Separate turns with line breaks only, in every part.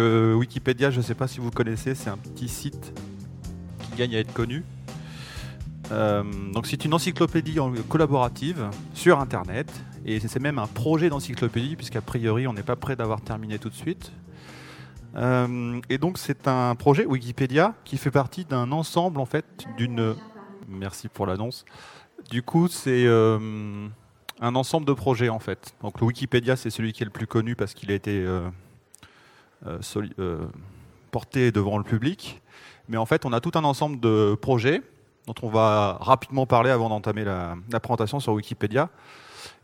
Euh, Wikipédia, je ne sais pas si vous connaissez, c'est un petit site qui gagne à être connu. Euh, c'est une encyclopédie collaborative sur Internet et c'est même un projet d'encyclopédie puisqu'a priori on n'est pas prêt d'avoir terminé tout de suite. Euh, et donc c'est un projet Wikipédia qui fait partie d'un ensemble en fait d'une. Merci pour l'annonce. Du coup c'est un ensemble de projets en fait. Donc le Wikipédia c'est celui qui est le plus connu parce qu'il a été porté devant le public. Mais en fait on a tout un ensemble de projets dont on va rapidement parler avant d'entamer la, présentation sur Wikipédia.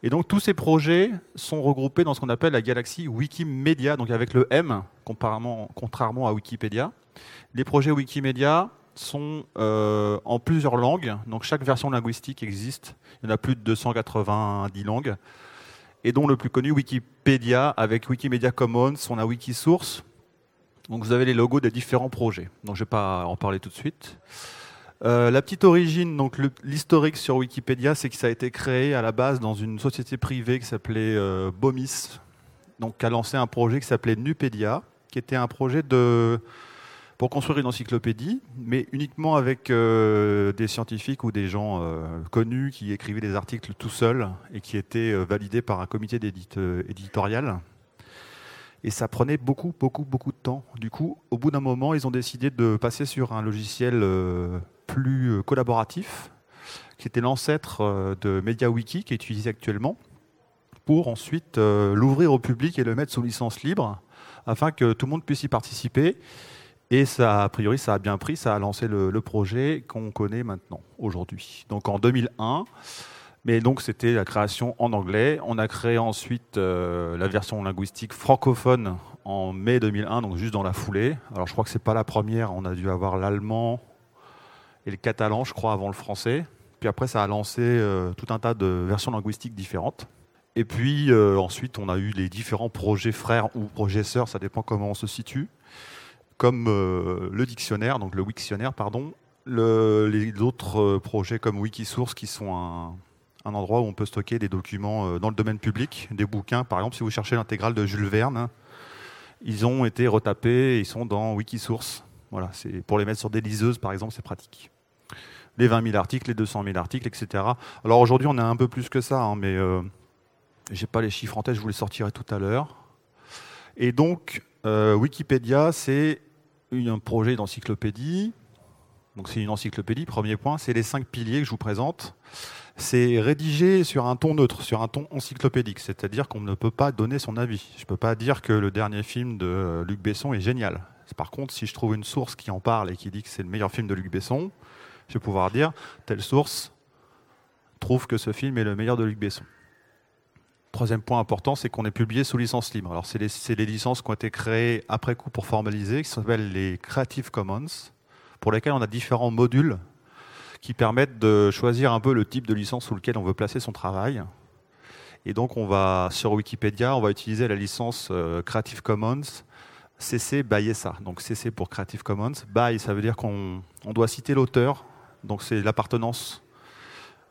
Et donc tous ces projets sont regroupés dans ce qu'on appelle la galaxie Wikimedia, donc avec le M, contrairement à Wikipédia. Les projets Wikimedia sont euh, en plusieurs langues, donc chaque version linguistique existe. Il y en a plus de 290 langues. Et dont le plus connu, Wikipédia, avec Wikimedia Commons, on a Wikisource. Donc vous avez les logos des différents projets. Donc je ne vais pas en parler tout de suite. Euh, la petite origine, donc l'historique sur Wikipédia, c'est que ça a été créé à la base dans une société privée qui s'appelait euh, Bomis, donc qui a lancé un projet qui s'appelait Nupedia, qui était un projet de pour construire une encyclopédie, mais uniquement avec euh, des scientifiques ou des gens connus qui écrivaient des articles tout seuls et qui étaient validés par un comité éditorial. Et ça prenait beaucoup, beaucoup, beaucoup de temps. Du coup, au bout d'un moment, ils ont décidé de passer sur un logiciel plus euh, collaboratif, qui était l'ancêtre euh, de MediaWiki, qui est utilisé actuellement, pour ensuite euh, l'ouvrir au public et le mettre sous licence libre, afin que tout le monde puisse y participer. Et ça, a priori, ça a bien pris, ça a lancé le, projet qu'on connaît maintenant, aujourd'hui. Donc en 2001, mais donc c'était la création en anglais. On a créé ensuite la version linguistique francophone en mai 2001, donc juste dans la foulée. Alors je crois que c'est pas la première, on a dû avoir l'allemand, et le catalan, je crois, avant le français. Puis après, ça a lancé euh, tout un tas de versions linguistiques différentes. Et puis euh, ensuite, on a eu les différents projets frères ou projets sœurs, ça dépend comment on se situe, comme euh, le dictionnaire, donc le Wiktionnaire, pardon, les autres projets comme Wikisource qui sont un, endroit où on peut stocker des documents dans le domaine public, des bouquins. Par exemple, si vous cherchez l'intégrale de Jules Verne, ils ont été retapés, ils sont dans Wikisource. Voilà, c'est pour les mettre sur des liseuses, par exemple, c'est pratique les 20 000 articles, les 200 000 articles, etc. Alors aujourd'hui, on a un peu plus que ça, hein, mais euh, je n'ai pas les chiffres en tête, je vous les sortirai tout à l'heure. Et donc, euh, Wikipédia, c'est un projet d'encyclopédie. Donc c'est une encyclopédie, premier point, c'est les cinq piliers que je vous présente. C'est rédigé sur un ton neutre, sur un ton encyclopédique, c'est-à-dire qu'on ne peut pas donner son avis. Je ne peux pas dire que le dernier film de Luc Besson est génial. Par contre, si je trouve une source qui en parle et qui dit que c'est le meilleur film de Luc Besson, je vais pouvoir dire, telle source trouve que ce film est le meilleur de Luc Besson. Troisième point important, c'est qu'on est publié sous licence libre. Alors, c'est les, licences qui ont été créées après coup pour formaliser, qui s'appellent les Creative Commons, pour lesquelles on a différents modules qui permettent de choisir un peu le type de licence sous lequel on veut placer son travail. Et donc, on va sur Wikipédia, on va utiliser la licence euh, Creative Commons CC by SA. Donc CC pour Creative Commons. By, ça veut dire qu'on doit citer l'auteur donc c'est l'appartenance,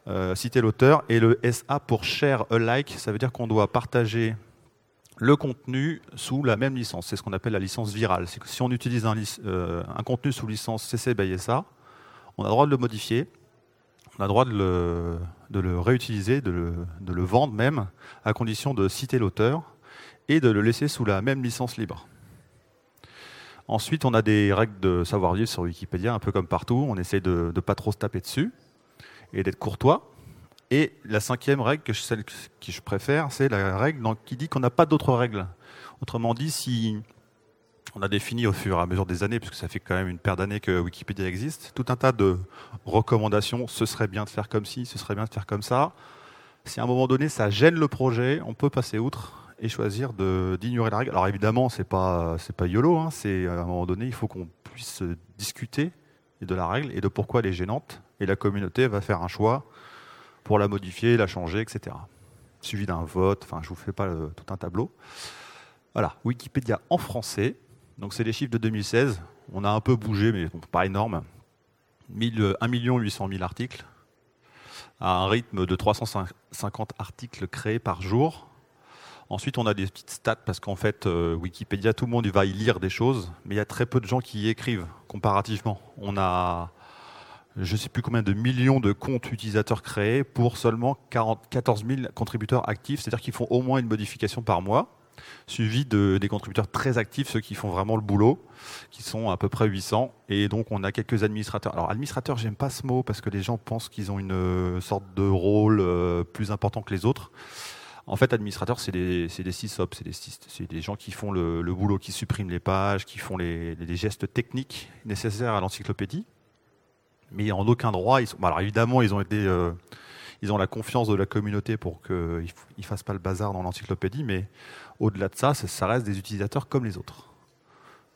euh, citer l'auteur, et le SA pour share alike, ça veut dire qu'on doit partager le contenu sous la même licence. C'est ce qu'on appelle la licence virale. Que si on utilise un, euh, contenu sous licence CC by SA, on a le droit de le modifier, on a le droit de le, réutiliser, de le, de le, vendre même, à condition de citer l'auteur et de le laisser sous la même licence libre. Ensuite, on a des règles de savoir-vivre sur Wikipédia, un peu comme partout. On essaie de ne pas trop se taper dessus et d'être courtois. Et la cinquième règle, celle que je préfère, c'est la règle qui dit qu'on n'a pas d'autres règles. Autrement dit, si on a défini au fur et à mesure des années, puisque ça fait quand même une paire d'années que Wikipédia existe, tout un tas de recommandations, ce serait bien de faire comme ci, ce serait bien de faire comme ça. Si à un moment donné ça gêne le projet, on peut passer outre et choisir d'ignorer la règle. Alors évidemment, c'est pas c'est pas yolo. Hein, c'est à un moment donné, il faut qu'on puisse discuter de la règle et de pourquoi elle est gênante. Et la communauté va faire un choix pour la modifier, la changer, etc. Suivi d'un vote. Enfin, je vous fais pas tout un tableau. Voilà, Wikipédia en français. Donc c'est les chiffres de 2016. On a un peu bougé, mais pas énorme. 1 800 000 articles à un rythme de 350 articles créés par jour Ensuite, on a des petites stats parce qu'en fait, euh, Wikipédia, tout le monde va y lire des choses, mais il y a très peu de gens qui y écrivent comparativement. On a, je ne sais plus combien de millions de comptes utilisateurs créés pour seulement 40, 14 000 contributeurs actifs, c'est-à-dire qu'ils font au moins une modification par mois, suivi de, des contributeurs très actifs, ceux qui font vraiment le boulot, qui sont à peu près 800. Et donc, on a quelques administrateurs. Alors, administrateurs, j'aime pas ce mot parce que les gens pensent qu'ils ont une euh, sorte de rôle euh, plus important que les autres. En fait, administrateurs, c'est des, c'est des sysop, c'est des, gens qui font le, boulot, qui suppriment les pages, qui font les, gestes techniques nécessaires à l'encyclopédie. Mais en aucun droit, alors évidemment, ils ont été, euh, ils ont la confiance de la communauté pour qu'ils ne fassent pas le bazar dans l'encyclopédie, mais au-delà de ça, ça reste des utilisateurs comme les autres.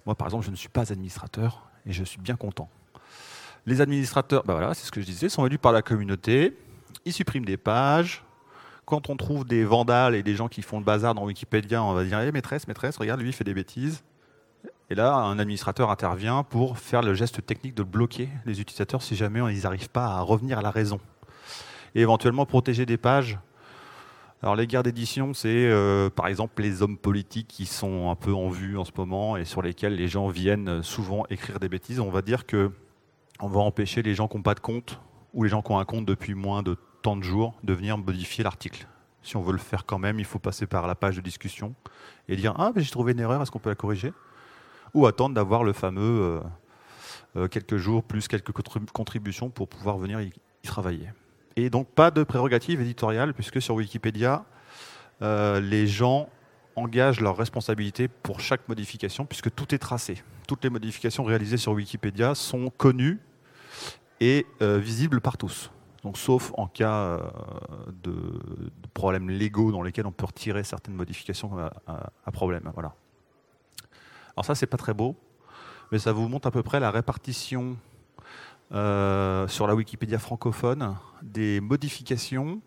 Moi, par exemple, je ne suis pas administrateur et je suis bien content. Les administrateurs, bah voilà, c'est ce que je disais, sont élus par la communauté. Ils suppriment des pages, quand on trouve des vandales et des gens qui font le bazar dans Wikipédia, on va dire hey, maîtresse, maîtresse, regarde, lui, il fait des bêtises. Et là, un administrateur intervient pour faire le geste technique de bloquer les utilisateurs si jamais ils n'arrivent pas à revenir à la raison. Et éventuellement protéger des pages. Alors les guerres d'édition, c'est euh, par exemple les hommes politiques qui sont un peu en vue en ce moment et sur lesquels les gens viennent souvent écrire des bêtises. On va dire que on va empêcher les gens qui n'ont pas de compte ou les gens qui ont un compte depuis moins de tant de jours de venir modifier l'article. Si on veut le faire quand même, il faut passer par la page de discussion et dire Ah, j'ai trouvé une erreur, est-ce qu'on peut la corriger? Ou attendre d'avoir le fameux euh, euh, quelques jours plus quelques contributions pour pouvoir venir y, travailler. Et donc, pas de prérogative éditoriale, puisque sur Wikipédia, euh, les gens engagent leurs responsabilités pour chaque modification, puisque tout est tracé. Toutes les modifications réalisées sur Wikipédia sont connues et visibles par tous. Donc, sauf en cas de, problèmes légaux dans lesquels on peut retirer certaines modifications à, problème. Voilà. Alors ça, c'est pas très beau, mais ça vous montre à peu près la répartition euh, sur la Wikipédia francophone des modifications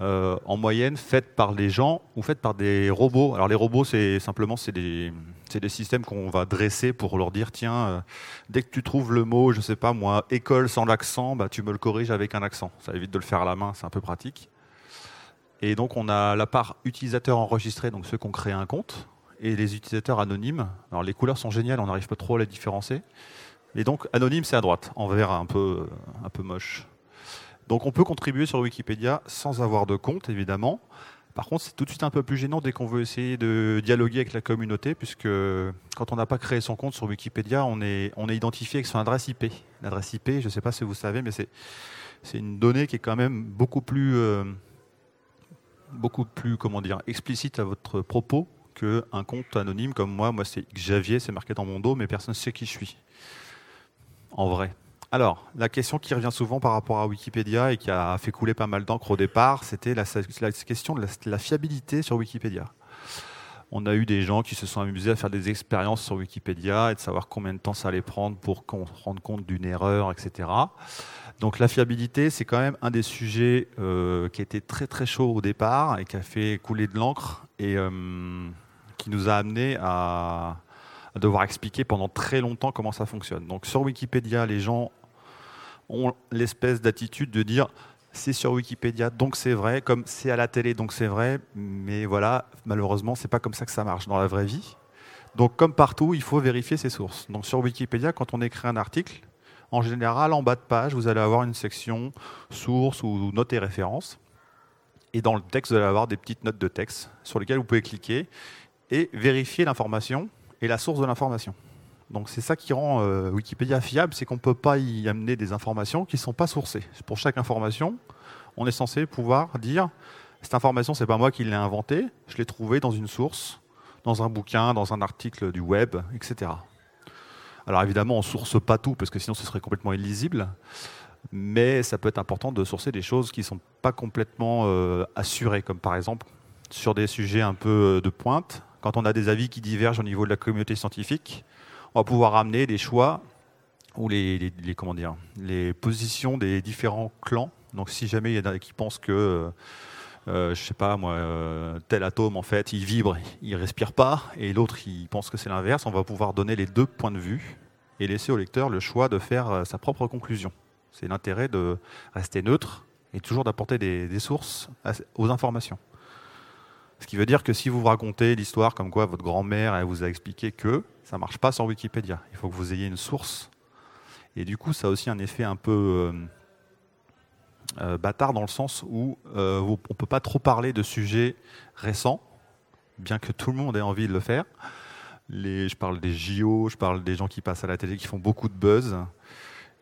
euh, en moyenne faites par les gens ou faites par des robots. Alors les robots, c'est simplement c'est des, des, systèmes qu'on va dresser pour leur dire tiens, euh, dès que tu trouves le mot, je sais pas moi, école sans l'accent, bah, tu me le corriges avec un accent. Ça évite de le faire à la main, c'est un peu pratique. Et donc on a la part utilisateur enregistré, donc ceux qui ont créé un compte, et les utilisateurs anonymes. Alors les couleurs sont géniales, on n'arrive pas trop à les différencier. Et donc anonyme, c'est à droite, en vert un peu, un peu moche. Donc on peut contribuer sur Wikipédia sans avoir de compte, évidemment. Par contre, c'est tout de suite un peu plus gênant dès qu'on veut essayer de dialoguer avec la communauté, puisque quand on n'a pas créé son compte sur Wikipédia, on est, on est identifié avec son adresse IP. L'adresse IP, je ne sais pas si vous savez, mais c'est, c'est une donnée qui est quand même beaucoup plus, euh, beaucoup plus comment dire, explicite à votre propos qu'un compte anonyme comme moi. Moi, c'est Xavier, c'est marqué dans mon dos, mais personne ne sait qui je suis. En vrai. Alors, la question qui revient souvent par rapport à Wikipédia et qui a fait couler pas mal d'encre au départ, c'était la, question de la, fiabilité sur Wikipédia. On a eu des gens qui se sont amusés à faire des expériences sur Wikipédia et de savoir combien de temps ça allait prendre pour qu'on rende compte d'une erreur, etc. Donc la fiabilité, c'est quand même un des sujets euh, qui a été très très chaud au départ et qui a fait couler de l'encre et euh, nous a amené à, à devoir expliquer pendant très longtemps comment ça fonctionne. Donc sur Wikipédia, les gens ont l'espèce d'attitude de dire c'est sur Wikipédia, donc c'est vrai, comme c'est à la télé, donc c'est vrai, mais voilà, malheureusement, c'est pas comme ça que ça marche dans la vraie vie. Donc comme partout, il faut vérifier ses sources. Donc sur Wikipédia, quand on écrit un article, en général, en bas de page, vous allez avoir une section sources ou notes et références. Et dans le texte, vous allez avoir des petites notes de texte sur lesquelles vous pouvez cliquer et vérifier l'information et la source de l'information. Donc c'est ça qui rend euh, Wikipédia fiable, c'est qu'on ne peut pas y amener des informations qui ne sont pas sourcées. Pour chaque information, on est censé pouvoir dire cette information, c'est pas moi qui l'ai inventée, je l'ai trouvée dans une source, dans un bouquin, dans un article du web, etc. Alors évidemment, on ne source pas tout parce que sinon ce serait complètement illisible, mais ça peut être important de sourcer des choses qui ne sont pas complètement euh, assurées, comme par exemple sur des sujets un peu euh, de pointe, quand on a des avis qui divergent au niveau de la communauté scientifique, on va pouvoir amener des choix ou les, comment dire, les positions des différents clans. Donc si jamais il y en a qui pensent que, euh, euh, je sais pas moi, euh, tel atome en fait, il vibre, il respire pas, et l'autre il pense que c'est l'inverse, on va pouvoir donner les deux points de vue et laisser au lecteur le choix de faire sa propre conclusion. C'est l'intérêt de rester neutre et toujours d'apporter des sources aux informations. Ce qui veut dire que si vous vous racontez l'histoire comme quoi votre grand-mère vous a expliqué que ça ne marche pas sur Wikipédia. Il faut que vous ayez une source. Et du coup, ça a aussi un effet un peu euh, euh, bâtard dans le sens où euh, on ne peut pas trop parler de sujets récents, bien que tout le monde ait envie de le faire. Je parle des JO, je parle des gens qui passent à la télé, qui font beaucoup de buzz.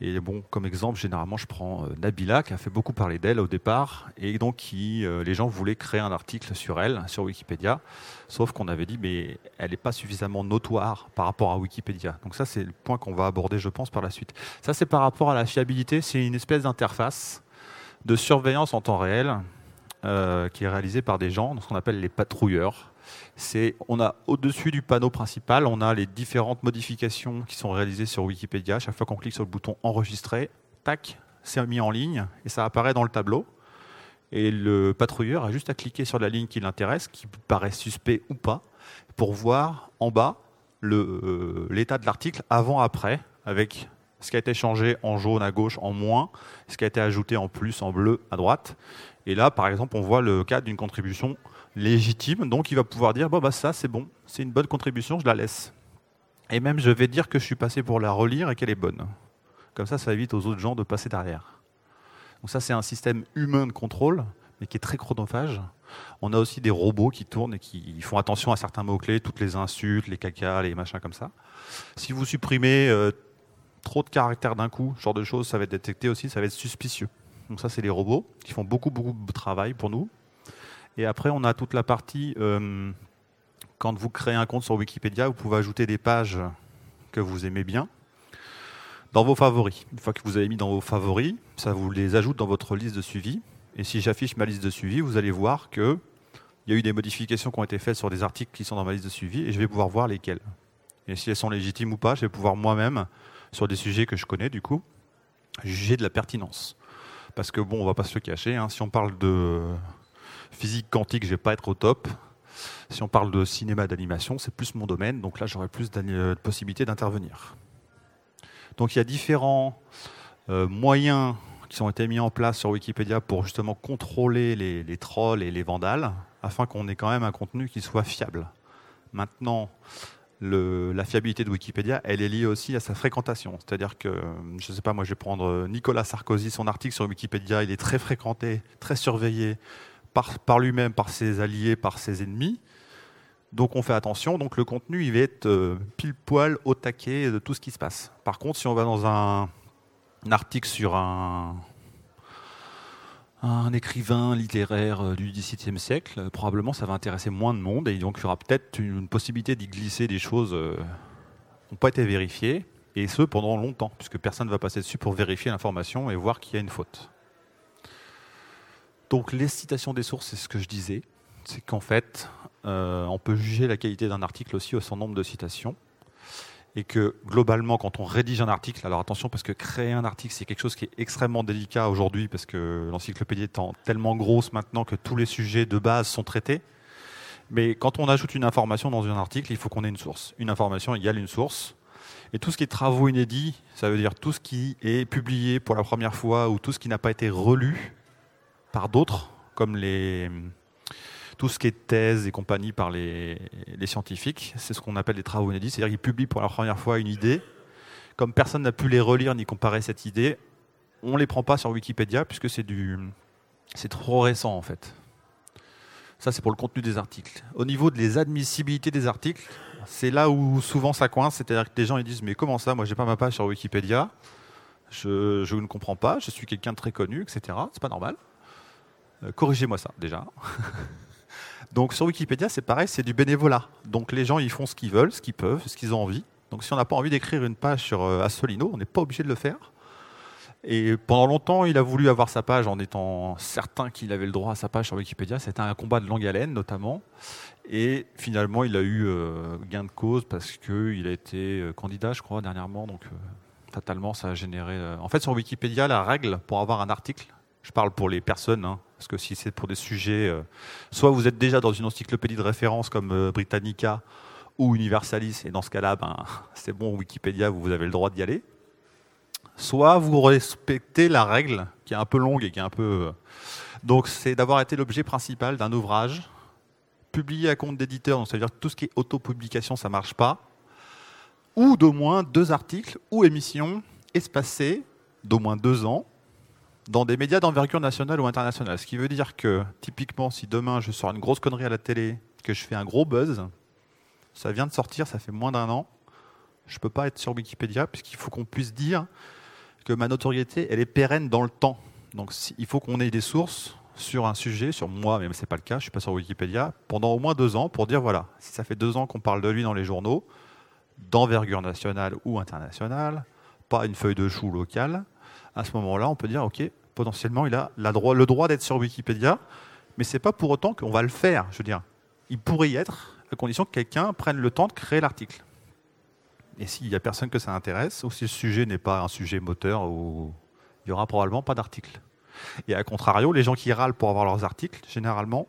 Et bon, comme exemple, généralement, je prends euh, Nabila, qui a fait beaucoup parler d'elle au départ, et donc qui, euh, les gens voulaient créer un article sur elle, sur Wikipédia, sauf qu'on avait dit, mais elle n'est pas suffisamment notoire par rapport à Wikipédia. Donc ça, c'est le point qu'on va aborder, je pense, par la suite. Ça, c'est par rapport à la fiabilité, c'est une espèce d'interface de surveillance en temps réel euh, qui est réalisée par des gens, ce qu'on appelle les patrouilleurs c'est on a au-dessus du panneau principal, on a les différentes modifications qui sont réalisées sur Wikipédia. Chaque fois qu'on clique sur le bouton enregistrer, tac, c'est mis en ligne et ça apparaît dans le tableau. Et le patrouilleur a juste à cliquer sur la ligne qui l'intéresse, qui paraît suspect ou pas, pour voir en bas euh, l'état de l'article avant-après, avec ce qui a été changé en jaune à gauche en moins, ce qui a été ajouté en plus en bleu à droite. Et là, par exemple, on voit le cas d'une contribution légitime, donc il va pouvoir dire bon bah ça c'est bon, c'est une bonne contribution, je la laisse. Et même je vais dire que je suis passé pour la relire et qu'elle est bonne. Comme ça, ça évite aux autres gens de passer derrière. Donc ça c'est un système humain de contrôle, mais qui est très chronophage. On a aussi des robots qui tournent et qui font attention à certains mots-clés, toutes les insultes, les caca, les machins comme ça. Si vous supprimez euh, trop de caractères d'un coup, ce genre de choses, ça va être détecté aussi, ça va être suspicieux. Donc ça, c'est les robots qui font beaucoup, beaucoup de travail pour nous. Et après, on a toute la partie, euh, quand vous créez un compte sur Wikipédia, vous pouvez ajouter des pages que vous aimez bien dans vos favoris. Une fois que vous avez mis dans vos favoris, ça vous les ajoute dans votre liste de suivi. Et si j'affiche ma liste de suivi, vous allez voir qu'il y a eu des modifications qui ont été faites sur des articles qui sont dans ma liste de suivi et je vais pouvoir voir lesquels. Et si elles sont légitimes ou pas, je vais pouvoir moi-même, sur des sujets que je connais du coup, juger de la pertinence. Parce que bon, on va pas se le cacher, hein, si on parle de Physique quantique, je vais pas être au top. Si on parle de cinéma d'animation, c'est plus mon domaine, donc là j'aurai plus de possibilités d'intervenir. Donc il y a différents euh, moyens qui ont été mis en place sur Wikipédia pour justement contrôler les, trolls et les vandales, afin qu'on ait quand même un contenu qui soit fiable. Maintenant, la fiabilité de Wikipédia, elle est liée aussi à sa fréquentation. C'est-à-dire que, je ne sais pas, moi je vais prendre Nicolas Sarkozy, son article sur Wikipédia, il est très fréquenté, très surveillé par, lui-même, par ses alliés, par ses ennemis. Donc on fait attention, donc le contenu il va être euh, pile poil au taquet de tout ce qui se passe. Par contre, si on va dans un, article sur un, écrivain littéraire euh, du XVIIe siècle, euh, probablement ça va intéresser moins de monde et donc il y aura peut-être une possibilité d'y glisser des choses qui n'ont pas été vérifiées, et ce pendant longtemps, puisque personne ne va passer dessus pour vérifier l'information et voir qu'il y a une faute. Donc les citations des sources, c'est ce que je disais, c'est qu'en fait, euh, on peut juger la qualité d'un article aussi au son nombre de citations. Et que globalement, quand on rédige un article, alors attention parce que créer un article, c'est quelque chose qui est extrêmement délicat aujourd'hui parce que l'encyclopédie est tellement grosse maintenant que tous les sujets de base sont traités. Mais quand on ajoute une information dans un article, il faut qu'on ait une source. Une information égale une source. Et tout ce qui est travaux inédits, ça veut dire tout ce qui est publié pour la première fois ou tout ce qui n'a pas été relu, par d'autres, comme les, tout ce qui est thèse et compagnie par les, scientifiques. C'est ce qu'on appelle des travaux inédits, c'est-à-dire qu'ils publient pour la première fois une idée. Comme personne n'a pu les relire ni comparer cette idée, on ne les prend pas sur Wikipédia puisque c'est du, c'est trop récent en fait. Ça, c'est pour le contenu des articles. Au niveau de les admissibilités des articles, c'est là où souvent ça coince. C'est-à-dire que les gens ils disent Mais comment ça? Moi, j'ai pas ma page sur Wikipédia. Je, je ne comprends pas. Je suis quelqu'un de très connu, etc. C'est pas normal. Euh, corrigez-moi ça déjà. Donc sur Wikipédia, c'est pareil, c'est du bénévolat. Donc les gens, ils font ce qu'ils veulent, ce qu'ils peuvent, ce qu'ils ont envie. Donc si on n'a pas envie d'écrire une page sur euh, Assolino, on n'est pas obligé de le faire. Et pendant longtemps, il a voulu avoir sa page en étant certain qu'il avait le droit à sa page sur Wikipédia. C'était un combat de longue haleine, notamment. Et finalement, il a eu euh, gain de cause parce qu'il a été candidat, je crois, dernièrement. Donc, fatalement, ça a généré. En fait, sur Wikipédia, la règle pour avoir un article, je parle pour les personnes, hein, parce que si c'est pour des sujets, euh, soit vous êtes déjà dans une encyclopédie de référence comme euh, Britannica ou Universalis, et dans ce cas-là, ben, c'est bon, Wikipédia, vous avez le droit d'y aller. Soit vous respectez la règle, qui est un peu longue et qui est un peu... Euh, donc c'est d'avoir été l'objet principal d'un ouvrage publié à compte d'éditeur, donc ça veut dire que tout ce qui est autopublication, ça marche pas, ou d'au moins deux articles ou émissions espacées d'au moins deux ans dans des médias d'envergure nationale ou internationale. Ce qui veut dire que, typiquement, si demain je sors une grosse connerie à la télé, que je fais un gros buzz, ça vient de sortir, ça fait moins d'un an, je ne peux pas être sur Wikipédia, puisqu'il faut qu'on puisse dire que ma notoriété, elle est pérenne dans le temps. Donc il faut qu'on ait des sources sur un sujet, sur moi, mais ce n'est pas le cas, je ne suis pas sur Wikipédia, pendant au moins deux ans, pour dire, voilà, si ça fait deux ans qu'on parle de lui dans les journaux, d'envergure nationale ou internationale, pas une feuille de chou locale, à ce moment-là, on peut dire, OK, potentiellement, il a le droit d'être sur Wikipédia, mais ce n'est pas pour autant qu'on va le faire. Je veux dire, il pourrait y être, à condition que quelqu'un prenne le temps de créer l'article. Et s'il n'y a personne que ça intéresse, ou si le sujet n'est pas un sujet moteur, il n'y aura probablement pas d'article. Et à contrario, les gens qui râlent pour avoir leurs articles, généralement,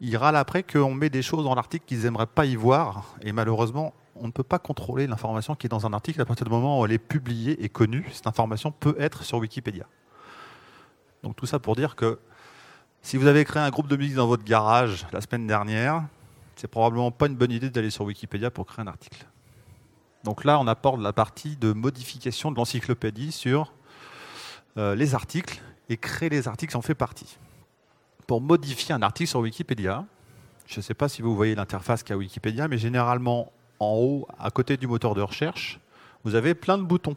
ils râlent après qu'on met des choses dans l'article qu'ils n'aimeraient pas y voir. Et malheureusement, on ne peut pas contrôler l'information qui est dans un article à partir du moment où elle est publiée et connue. Cette information peut être sur Wikipédia. Donc tout ça pour dire que si vous avez créé un groupe de musique dans votre garage la semaine dernière, c'est probablement pas une bonne idée d'aller sur Wikipédia pour créer un article. Donc là, on apporte la partie de modification de l'encyclopédie sur euh, les articles et créer les articles en fait partie. Pour modifier un article sur Wikipédia, je ne sais pas si vous voyez l'interface qu'a Wikipédia, mais généralement en haut, à côté du moteur de recherche, vous avez plein de boutons.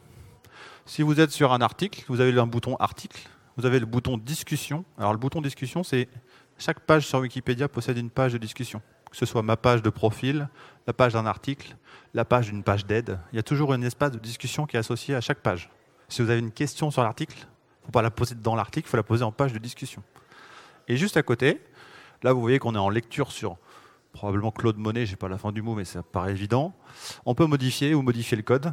Si vous êtes sur un article, vous avez un bouton article, vous avez le bouton discussion. Alors le bouton discussion, c'est chaque page sur Wikipédia possède une page de discussion. Que ce soit ma page de profil, la page d'un article, la page d'une page d'aide. Il y a toujours un espace de discussion qui est associé à chaque page. Si vous avez une question sur l'article, il ne faut pas la poser dans l'article, il faut la poser en page de discussion. Et juste à côté, là vous voyez qu'on est en lecture sur probablement Claude Monet, j'ai pas la fin du mot, mais ça paraît évident. On peut modifier ou modifier le code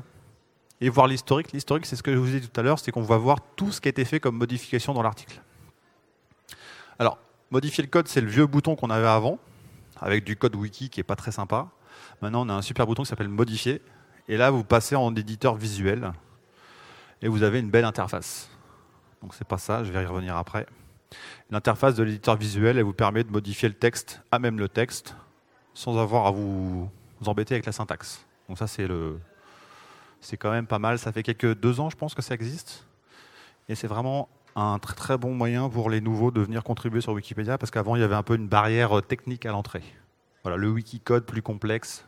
et voir l'historique. L'historique, c'est ce que je vous ai dit tout à l'heure, c'est qu'on va voir tout ce qui a été fait comme modification dans l'article. Alors, modifier le code, c'est le vieux bouton qu'on avait avant, avec du code wiki qui est pas très sympa. Maintenant, on a un super bouton qui s'appelle modifier. Et là, vous passez en éditeur visuel et vous avez une belle interface. Donc c'est pas ça, je vais y revenir après. L'interface de l'éditeur visuel, elle vous permet de modifier le texte à même le texte sans avoir à vous, embêter avec la syntaxe. Donc ça, c'est le, c'est quand même pas mal. Ça fait quelques deux ans, je pense, que ça existe. Et c'est vraiment un très très bon moyen pour les nouveaux de venir contribuer sur Wikipédia, parce qu'avant, il y avait un peu une barrière technique à l'entrée. Voilà, le Wikicode plus complexe.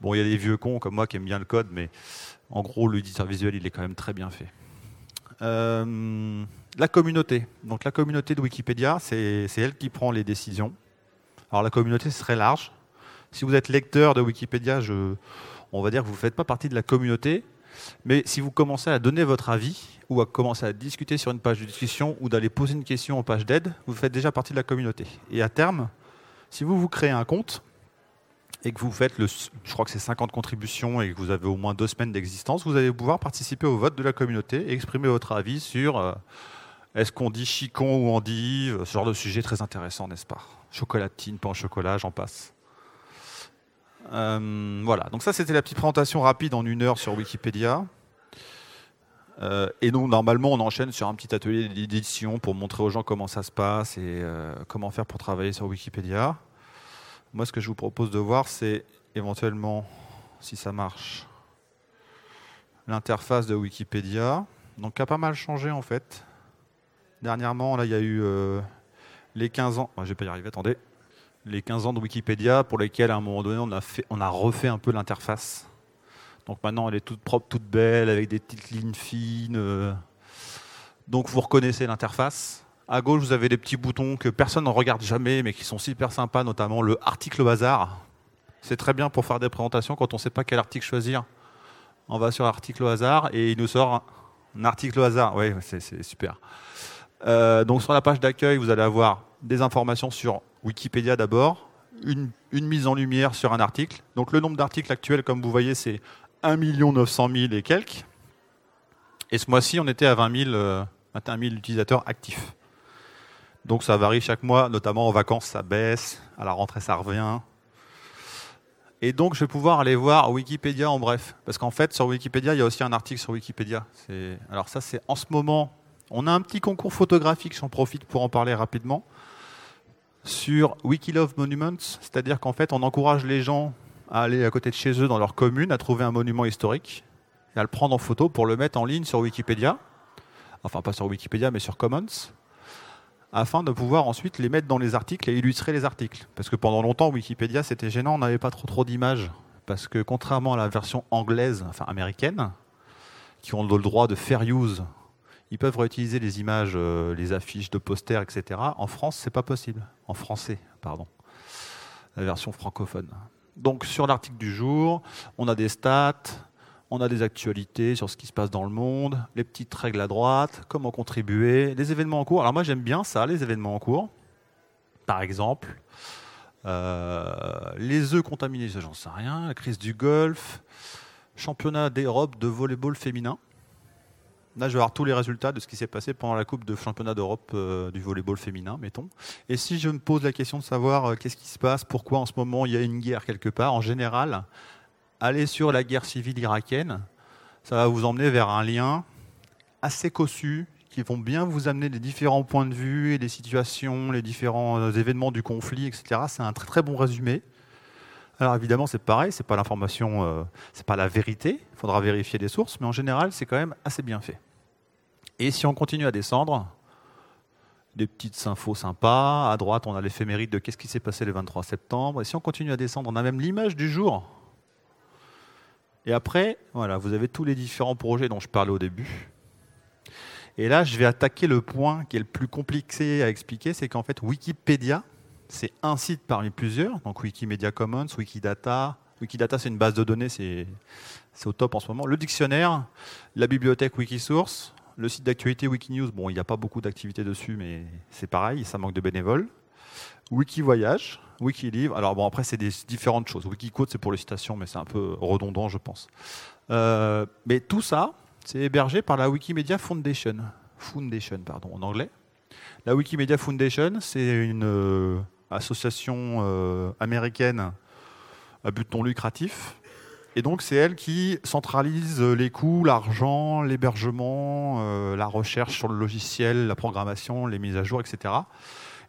Bon, il y a des vieux cons comme moi qui aiment bien le code, mais en gros, l'éditeur visuel, il est quand même très bien fait. Euh, la communauté. Donc la communauté de Wikipédia, c'est elle qui prend les décisions. Alors la communauté, c'est très large. Si vous êtes lecteur de Wikipédia, je, on va dire que vous ne faites pas partie de la communauté. Mais si vous commencez à donner votre avis ou à commencer à discuter sur une page de discussion ou d'aller poser une question en page d'aide, vous faites déjà partie de la communauté. Et à terme, si vous vous créez un compte et que vous faites, le, je crois que c'est 50 contributions et que vous avez au moins deux semaines d'existence, vous allez pouvoir participer au vote de la communauté et exprimer votre avis sur euh, est-ce qu'on dit chicon ou endive, ce genre de sujet très intéressant, n'est-ce pas? Chocolatine, pain au chocolat, j'en passe. Euh, voilà, donc ça c'était la petite présentation rapide en une heure sur Wikipédia. Euh, et donc normalement on enchaîne sur un petit atelier d'édition pour montrer aux gens comment ça se passe et euh, comment faire pour travailler sur Wikipédia. Moi ce que je vous propose de voir c'est éventuellement, si ça marche, l'interface de Wikipédia. Donc qui a pas mal changé en fait. Dernièrement là il y a eu les 15 ans, je vais pas y attendez les 15 ans de Wikipédia pour lesquels à un moment donné on a, refait un peu l'interface. Donc maintenant elle est toute propre, toute belle, avec des petites lignes fines. Euh. Donc vous reconnaissez l'interface. À gauche, vous avez des petits boutons que personne ne regarde jamais, mais qui sont super sympas, notamment le article au hasard. C'est très bien pour faire des présentations quand on ne sait pas quel article choisir. On va sur l'article au hasard et il nous sort un article au hasard. Oui, c'est super. Euh, donc sur la page d'accueil, vous allez avoir des informations sur Wikipédia d'abord, une, mise en lumière sur un article. Donc le nombre d'articles actuels, comme vous voyez, c'est 1 900 000 et quelques. Et ce mois-ci, on était à 20 000, 21 000 utilisateurs actifs. Donc ça varie chaque mois, notamment en vacances, ça baisse, à la rentrée, ça revient. Et donc je vais pouvoir aller voir Wikipédia en bref. Parce qu'en fait, sur Wikipédia, il y a aussi un article sur Wikipédia. Alors ça, c'est en ce moment, on a un petit concours photographique, j'en profite pour en parler rapidement sur Wikilove Monuments, c'est-à-dire qu'en fait, on encourage les gens à aller à côté de chez eux dans leur commune, à trouver un monument historique, et à le prendre en photo pour le mettre en ligne sur Wikipédia, enfin pas sur Wikipédia, mais sur Commons, afin de pouvoir ensuite les mettre dans les articles et illustrer les articles. Parce que pendant longtemps, Wikipédia, c'était gênant, on n'avait pas trop, trop d'images. Parce que contrairement à la version anglaise, enfin américaine, qui ont le droit de fair use, ils peuvent réutiliser les images, euh, les affiches de posters, etc. En France, c'est pas possible. En français, pardon. La version francophone. Donc sur l'article du jour, on a des stats, on a des actualités sur ce qui se passe dans le monde, les petites règles à droite, comment contribuer, les événements en cours. Alors moi j'aime bien ça, les événements en cours. Par exemple, euh, les œufs contaminés, j'en sais rien, la crise du Golfe, championnat d'Europe de volleyball féminin. Là, je vais avoir tous les résultats de ce qui s'est passé pendant la Coupe de championnat d'Europe euh, du volleyball féminin, mettons. Et si je me pose la question de savoir euh, qu'est-ce qui se passe, pourquoi en ce moment il y a une guerre quelque part, en général, allez sur la guerre civile irakienne. Ça va vous emmener vers un lien assez cossu qui vont bien vous amener les différents points de vue et les situations, les différents euh, événements du conflit, etc. C'est un très très bon résumé. Alors évidemment, c'est pareil, c'est pas l'information, euh, c'est pas la vérité. Il faudra vérifier les sources, mais en général, c'est quand même assez bien fait. Et si on continue à descendre, des petites infos sympas. À droite, on a l'éphéméride de qu'est-ce qui s'est passé le 23 septembre. Et si on continue à descendre, on a même l'image du jour et après, voilà, vous avez tous les différents projets dont je parlais au début. Et là, je vais attaquer le point qui est le plus compliqué à expliquer, c'est qu'en fait, Wikipédia, c'est un site parmi plusieurs, donc Wikimedia Commons, Wikidata. Wikidata, c'est une base de données, c'est au top en ce moment. Le dictionnaire, la bibliothèque Wikisource, le site d'actualité Wikinews. Bon, il n'y a pas beaucoup d'activités dessus, mais c'est pareil, ça manque de bénévoles. Wikivoyage, Wikilivre. Alors bon, après, c'est des différentes choses. Wikicode, c'est pour les citations, mais c'est un peu redondant, je pense. Euh, mais tout ça, c'est hébergé par la Wikimedia Foundation. Foundation, pardon, en anglais. La Wikimedia Foundation, c'est une euh, association euh, américaine à but non lucratif. Et donc, c'est elle qui centralise les coûts, l'argent, l'hébergement, la recherche sur le logiciel, la programmation, les mises à jour, etc.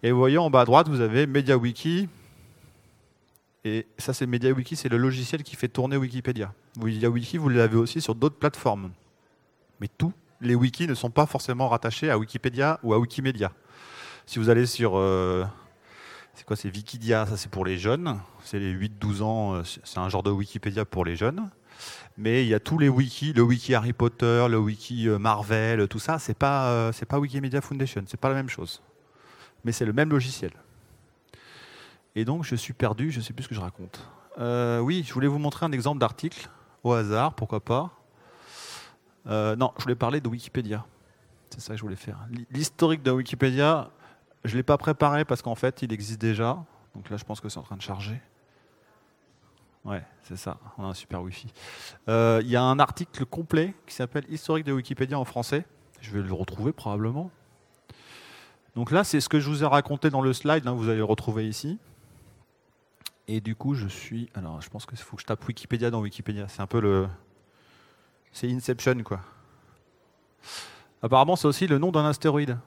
Et vous voyez en bas à droite, vous avez MediaWiki. Et ça, c'est MediaWiki, c'est le logiciel qui fait tourner Wikipédia. MediaWiki, vous l'avez aussi sur d'autres plateformes. Mais tous les wikis ne sont pas forcément rattachés à Wikipédia ou à Wikimedia. Si vous allez sur. Euh, c'est quoi C'est Wikidia, ça c'est pour les jeunes. C'est les 8-12 ans, euh, c'est un genre de Wikipédia pour les jeunes. Mais il y a tous les wikis, le wiki Harry Potter, le wiki euh, Marvel, tout ça, c'est pas, c'est pas Wikimedia Foundation, c'est pas la même chose mais c'est le même logiciel. Et donc je suis perdu, je ne sais plus ce que je raconte. Euh, oui, je voulais vous montrer un exemple d'article, au hasard, pourquoi pas. Euh, non, je voulais parler de Wikipédia. C'est ça que je voulais faire. L'historique de Wikipédia, je ne l'ai pas préparé parce qu'en fait, il existe déjà. Donc là, je pense que c'est en train de charger. Ouais, c'est ça. On a un super Wi-Fi. Euh, il y a un article complet qui s'appelle Historique de Wikipédia en français. Je vais le retrouver probablement. Donc là, c'est ce que je vous ai raconté dans le slide, vous allez le retrouver ici. Et du coup, je suis. Alors, je pense qu'il faut que je tape Wikipédia dans Wikipédia. C'est un peu le. C'est Inception, quoi. Apparemment, c'est aussi le nom d'un astéroïde.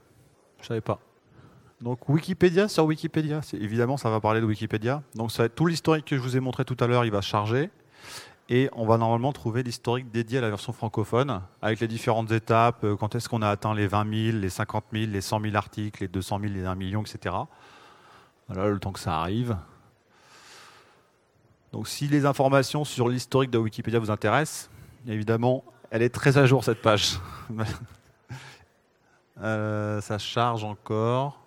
Je savais pas. Donc Wikipédia sur Wikipédia. Évidemment, ça va parler de Wikipédia. Donc ça, tout l'historique que je vous ai montré tout à l'heure, il va charger. Et on va normalement trouver l'historique dédié à la version francophone, avec les différentes étapes, euh, quand est-ce qu'on a atteint les 20 000, les 50 000, les 100 000 articles, les 200 000, les 1 million, etc. Voilà le temps que ça arrive. Donc si les informations sur l'historique de Wikipédia vous intéressent, évidemment, elle est très à jour cette page. Euh, ça charge encore.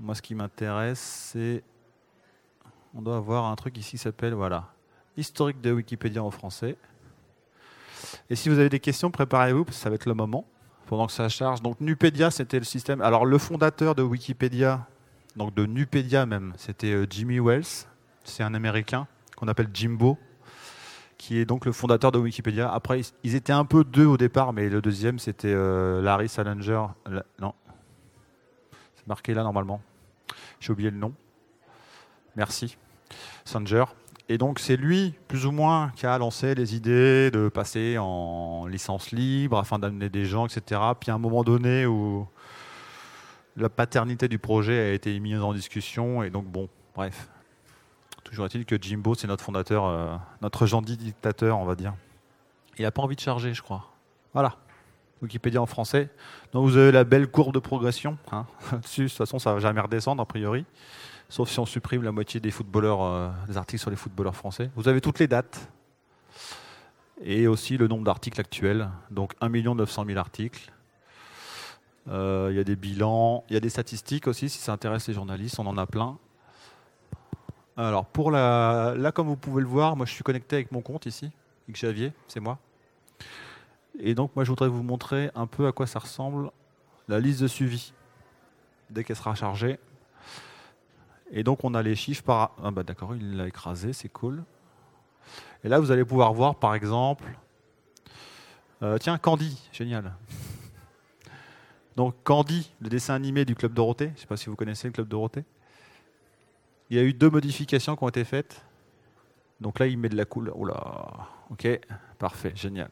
Moi, ce qui m'intéresse, c'est... On doit avoir un truc ici qui s'appelle... Voilà historique de Wikipédia en français. Et si vous avez des questions, préparez-vous, parce que ça va être le moment, pendant que ça charge. Donc Nupedia, c'était le système. Alors le fondateur de Wikipédia, donc de Nupedia même, c'était euh, Jimmy Wells. C'est un Américain qu'on appelle Jimbo, qui est donc le fondateur de Wikipédia. Après, ils étaient un peu deux au départ, mais le deuxième, c'était euh, Larry Salinger. Non, c'est marqué là normalement. J'ai oublié le nom. Merci. Sanger. Et donc c'est lui, plus ou moins, qui a lancé les idées de passer en licence libre afin d'amener des gens, etc. Puis à un moment donné où la paternité du projet a été mise en discussion, et donc bon, bref. Toujours est-il que Jimbo, c'est notre fondateur, euh, notre gentil dictateur, on va dire. Il n'a pas envie de charger, je crois. Voilà. Wikipédia en français. Donc vous avez la belle courbe de progression. Hein. Dessus, de toute façon, ça va jamais redescendre, a priori. Sauf si on supprime la moitié des footballeurs, euh, des articles sur les footballeurs français. Vous avez toutes les dates. Et aussi le nombre d'articles actuels. Donc 1 900 000 articles. Euh, il y a des bilans, il y a des statistiques aussi, si ça intéresse les journalistes, on en a plein. Alors, pour la, là, comme vous pouvez le voir, moi je suis connecté avec mon compte ici, Xavier, c'est moi. Et donc, moi je voudrais vous montrer un peu à quoi ça ressemble la liste de suivi dès qu'elle sera chargée. Et donc, on a les chiffres par. Ah, bah d'accord, il l'a écrasé, c'est cool. Et là, vous allez pouvoir voir, par exemple. Euh, tiens, Candy, génial. Donc Candy, le dessin animé du Club Dorothée, je ne sais pas si vous connaissez le Club Dorothée. Il y a eu deux modifications qui ont été faites. Donc là, il met de la couleur. Oula, ok, parfait, génial.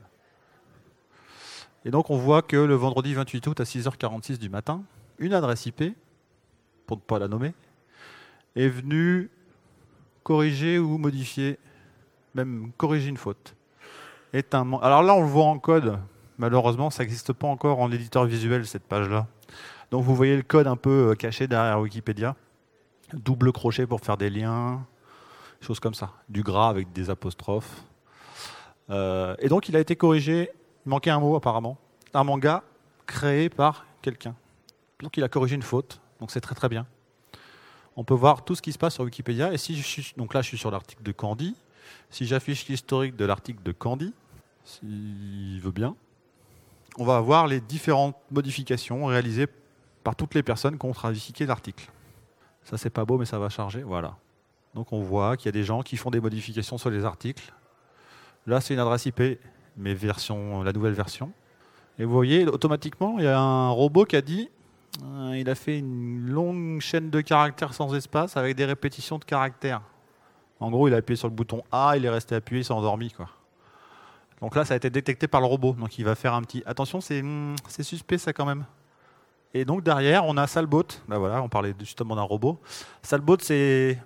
Et donc on voit que le vendredi 28 août à 6h46 du matin, une adresse IP, pour ne pas la nommer, est venue corriger ou modifier, même corriger une faute. Alors là, on le voit en code, Malheureusement, ça n'existe pas encore en éditeur visuel, cette page-là. Donc vous voyez le code un peu euh, caché derrière Wikipédia. Double crochet pour faire des liens, choses comme ça. Du gras avec des apostrophes. Euh, et donc il a été corrigé, il manquait un mot apparemment. Un manga créé par quelqu'un. Donc il a corrigé une faute, donc c'est très très bien. On peut voir tout ce qui se passe sur Wikipédia. Et si je suis, donc là je suis sur l'article de Candy. Si j'affiche l'historique de l'article de Candy, s'il veut bien, on va avoir les différentes modifications réalisées par toutes les personnes qui ont trafiqué l'article. Ça, c'est pas beau, mais ça va charger. Voilà. Donc, on voit qu'il y a des gens qui font des modifications sur les articles. Là, c'est une adresse IP, mais version, la nouvelle version. Et vous voyez, automatiquement, il y a un robot qui a dit euh, il a fait une longue chaîne de caractères sans espace avec des répétitions de caractères. En gros, il a appuyé sur le bouton A, il est resté appuyé, il s'est endormi. Quoi. Donc là, ça a été détecté par le robot. Donc il va faire un petit. Attention, c'est hmm, suspect ça quand même. Et donc derrière, on a Salbot. Ben voilà, on parlait justement d'un robot. Salbot, c'est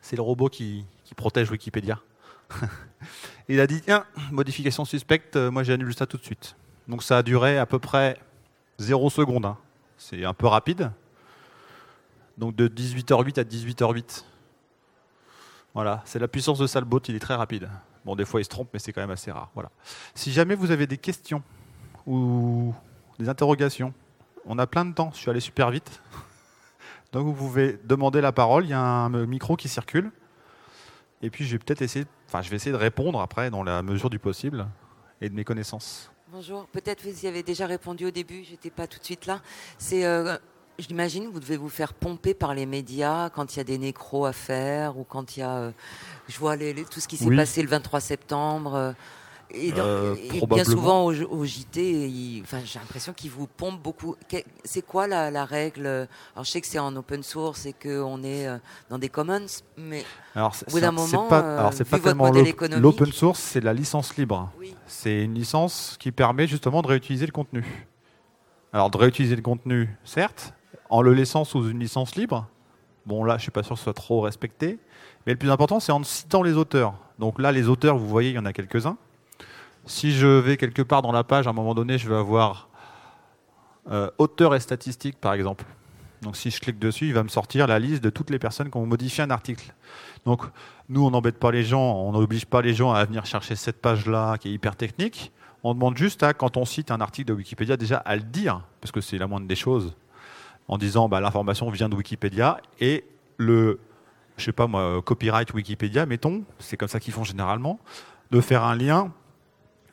c'est le robot qui, protège Wikipédia. il a dit tiens, modification suspecte, euh, moi j'annule ça tout de suite. Donc ça a duré à peu près 0 secondes. Hein. C'est un peu rapide. Donc de 18h08 à 18h08. Voilà, c'est la puissance de Salbot, il est très rapide. Bon, des fois, il se trompe, mais c'est quand même assez rare. Voilà. Si jamais vous avez des questions ou des interrogations, on a plein de temps. Je suis allé super vite. Donc, vous pouvez demander la parole. Il y a un micro qui circule. Et puis, je vais peut-être essayer, enfin, je vais essayer de répondre après, dans la mesure du possible et de mes connaissances.
Bonjour. Peut-être vous y avez déjà répondu au début. J'étais pas tout de suite là. C'est euh, J'imagine que vous devez vous faire pomper par les médias quand il y a des nécros à faire ou quand il y a, euh, je vois les, tout ce qui s'est passé le 23 septembre. Euh, et, euh, bien souvent au, JT, enfin, j'ai l'impression qu'ils vous pompent beaucoup. C'est quoi la, règle? Alors je sais que c'est en open source et qu'on est dans des commons, mais
alors, au bout d'un moment, pas, alors c'est pas tellement l'open source, c'est la licence libre. C'est une licence qui permet justement de réutiliser le contenu. Alors de réutiliser le contenu, certes, en le laissant sous une licence libre. Bon, là, je suis pas sûr que ce soit trop respecté. Mais le plus important, c'est en citant les auteurs. Donc là, les auteurs, vous voyez, il y en a quelques-uns. Si je vais quelque part dans la page, à un moment donné, je vais avoir euh, auteur et statistiques, par exemple. Donc si je clique dessus, il va me sortir la liste de toutes les personnes qui ont modifié un article. Donc nous, on n'embête pas les gens, on n'oblige pas les gens à venir chercher cette page-là qui est hyper technique. On demande juste à, quand on cite un article de Wikipédia, déjà à le dire, parce que c'est la moindre des choses en disant bah, l'information vient de Wikipédia et le, je sais pas moi, copyright Wikipédia, mettons, c'est comme ça qu'ils font généralement, de faire un lien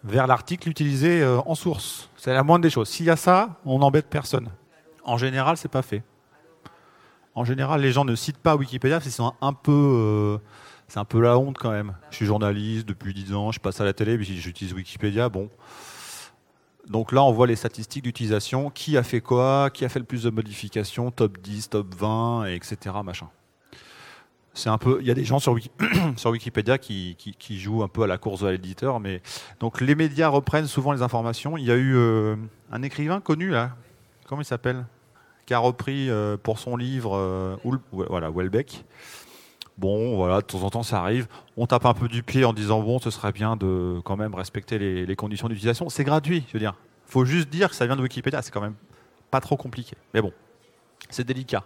vers l'article utilisé euh, en source. C'est la moindre des choses. S'il y a ça, on n'embête personne. En général, c'est pas fait. En général, les gens ne citent pas Wikipédia parce un peu, euh, c'est un peu la honte quand même. Je suis journaliste depuis 10 ans, je passe à la télé, j'utilise Wikipédia. Bon, donc là, on voit les statistiques d'utilisation, qui a fait quoi, qui a fait le plus de modifications, top 10, top 20, etc. Machin. C'est un peu, il y a des gens sur, Wikipédia qui, jouent un peu à la course de l'éditeur, mais donc les médias reprennent souvent les informations. Il y a eu euh, un écrivain connu là, comment il s'appelle, qui a repris euh, pour son livre euh, voilà, Welbeck. Bon, voilà, de temps en temps ça arrive. On tape un peu du pied en disant bon, ce serait bien de quand même respecter les, conditions d'utilisation. C'est gratuit, je veux dire. Faut juste dire que ça vient de Wikipédia. C'est quand même pas trop compliqué. Mais bon, c'est délicat.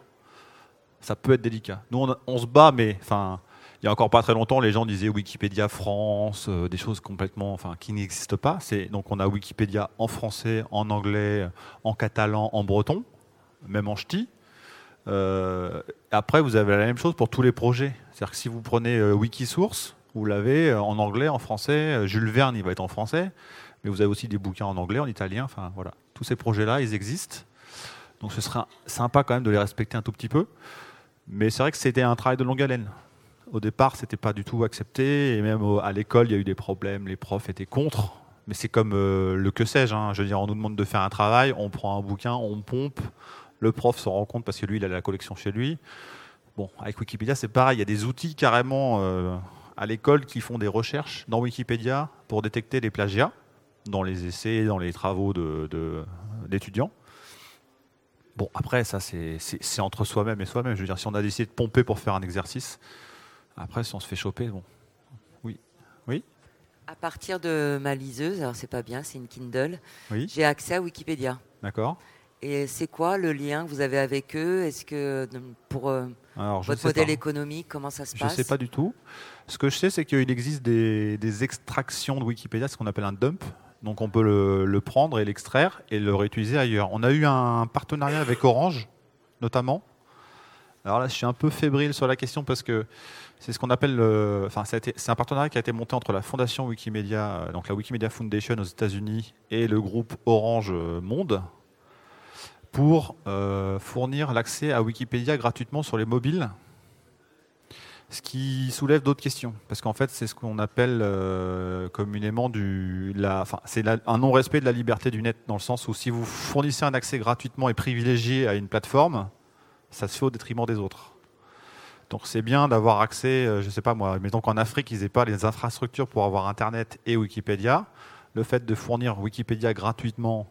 Ça peut être délicat. Nous, on, se bat, mais enfin, il y a encore pas très longtemps, les gens disaient Wikipédia France, euh, des choses complètement, enfin, qui n'existent pas. Donc on a Wikipédia en français, en anglais, en catalan, en breton, même en ch'ti. Euh, après, vous avez la même chose pour tous les projets. C'est-à-dire que si vous prenez euh, Wikisource, vous l'avez en anglais, en français. Jules Verne, il va être en français, mais vous avez aussi des bouquins en anglais, en italien. Enfin, voilà, tous ces projets-là, ils existent. Donc, ce serait sympa quand même de les respecter un tout petit peu. Mais c'est vrai que c'était un travail de longue haleine. Au départ, c'était pas du tout accepté, et même à l'école, il y a eu des problèmes. Les profs étaient contre. Mais c'est comme euh, le que sais-je. Hein. Je veux dire, on nous demande de faire un travail, on prend un bouquin, on pompe. Le prof s'en rend compte parce que lui, il a la collection chez lui. Bon, avec Wikipédia, c'est pareil. Il y a des outils carrément euh, à l'école qui font des recherches dans Wikipédia pour détecter les plagiats dans les essais, dans les travaux d'étudiants. Bon, après, ça, c'est entre soi-même et soi-même. Je veux dire, si on a décidé de pomper pour faire un exercice, après, si on se fait choper, bon. Oui. Oui?
À partir de ma liseuse, alors c'est pas bien, c'est une Kindle, oui. j'ai accès à Wikipédia.
D'accord.
Et c'est quoi le lien que vous avez avec eux? Est-ce que pour euh, votre modèle économique, comment ça se passe
Je ne sais pas du tout. Ce que je sais, c'est qu'il existe des, extractions de Wikipédia, ce qu'on appelle un dump. Donc on peut le, le prendre et l'extraire et le réutiliser ailleurs. On a eu un partenariat avec Orange, notamment. Alors là, je suis un peu fébrile sur la question parce que c'est ce qu'on appelle, enfin, c'est un partenariat qui a été monté entre la fondation Wikimedia, euh, donc la Wikimedia Foundation aux États-Unis, et le groupe Orange Monde, pour euh, fournir l'accès à Wikipédia gratuitement sur les mobiles. Ce qui soulève d'autres questions, parce qu'en fait, c'est ce qu'on appelle euh, communément du, c'est un non-respect de la liberté du net, dans le sens où si vous fournissez un accès gratuitement et privilégié à une plateforme, ça se fait au détriment des autres. Donc c'est bien d'avoir accès, euh, je ne sais pas moi, mettons qu'en Afrique, ils n'aient pas les infrastructures pour avoir Internet et Wikipédia. Le fait de fournir Wikipédia gratuitement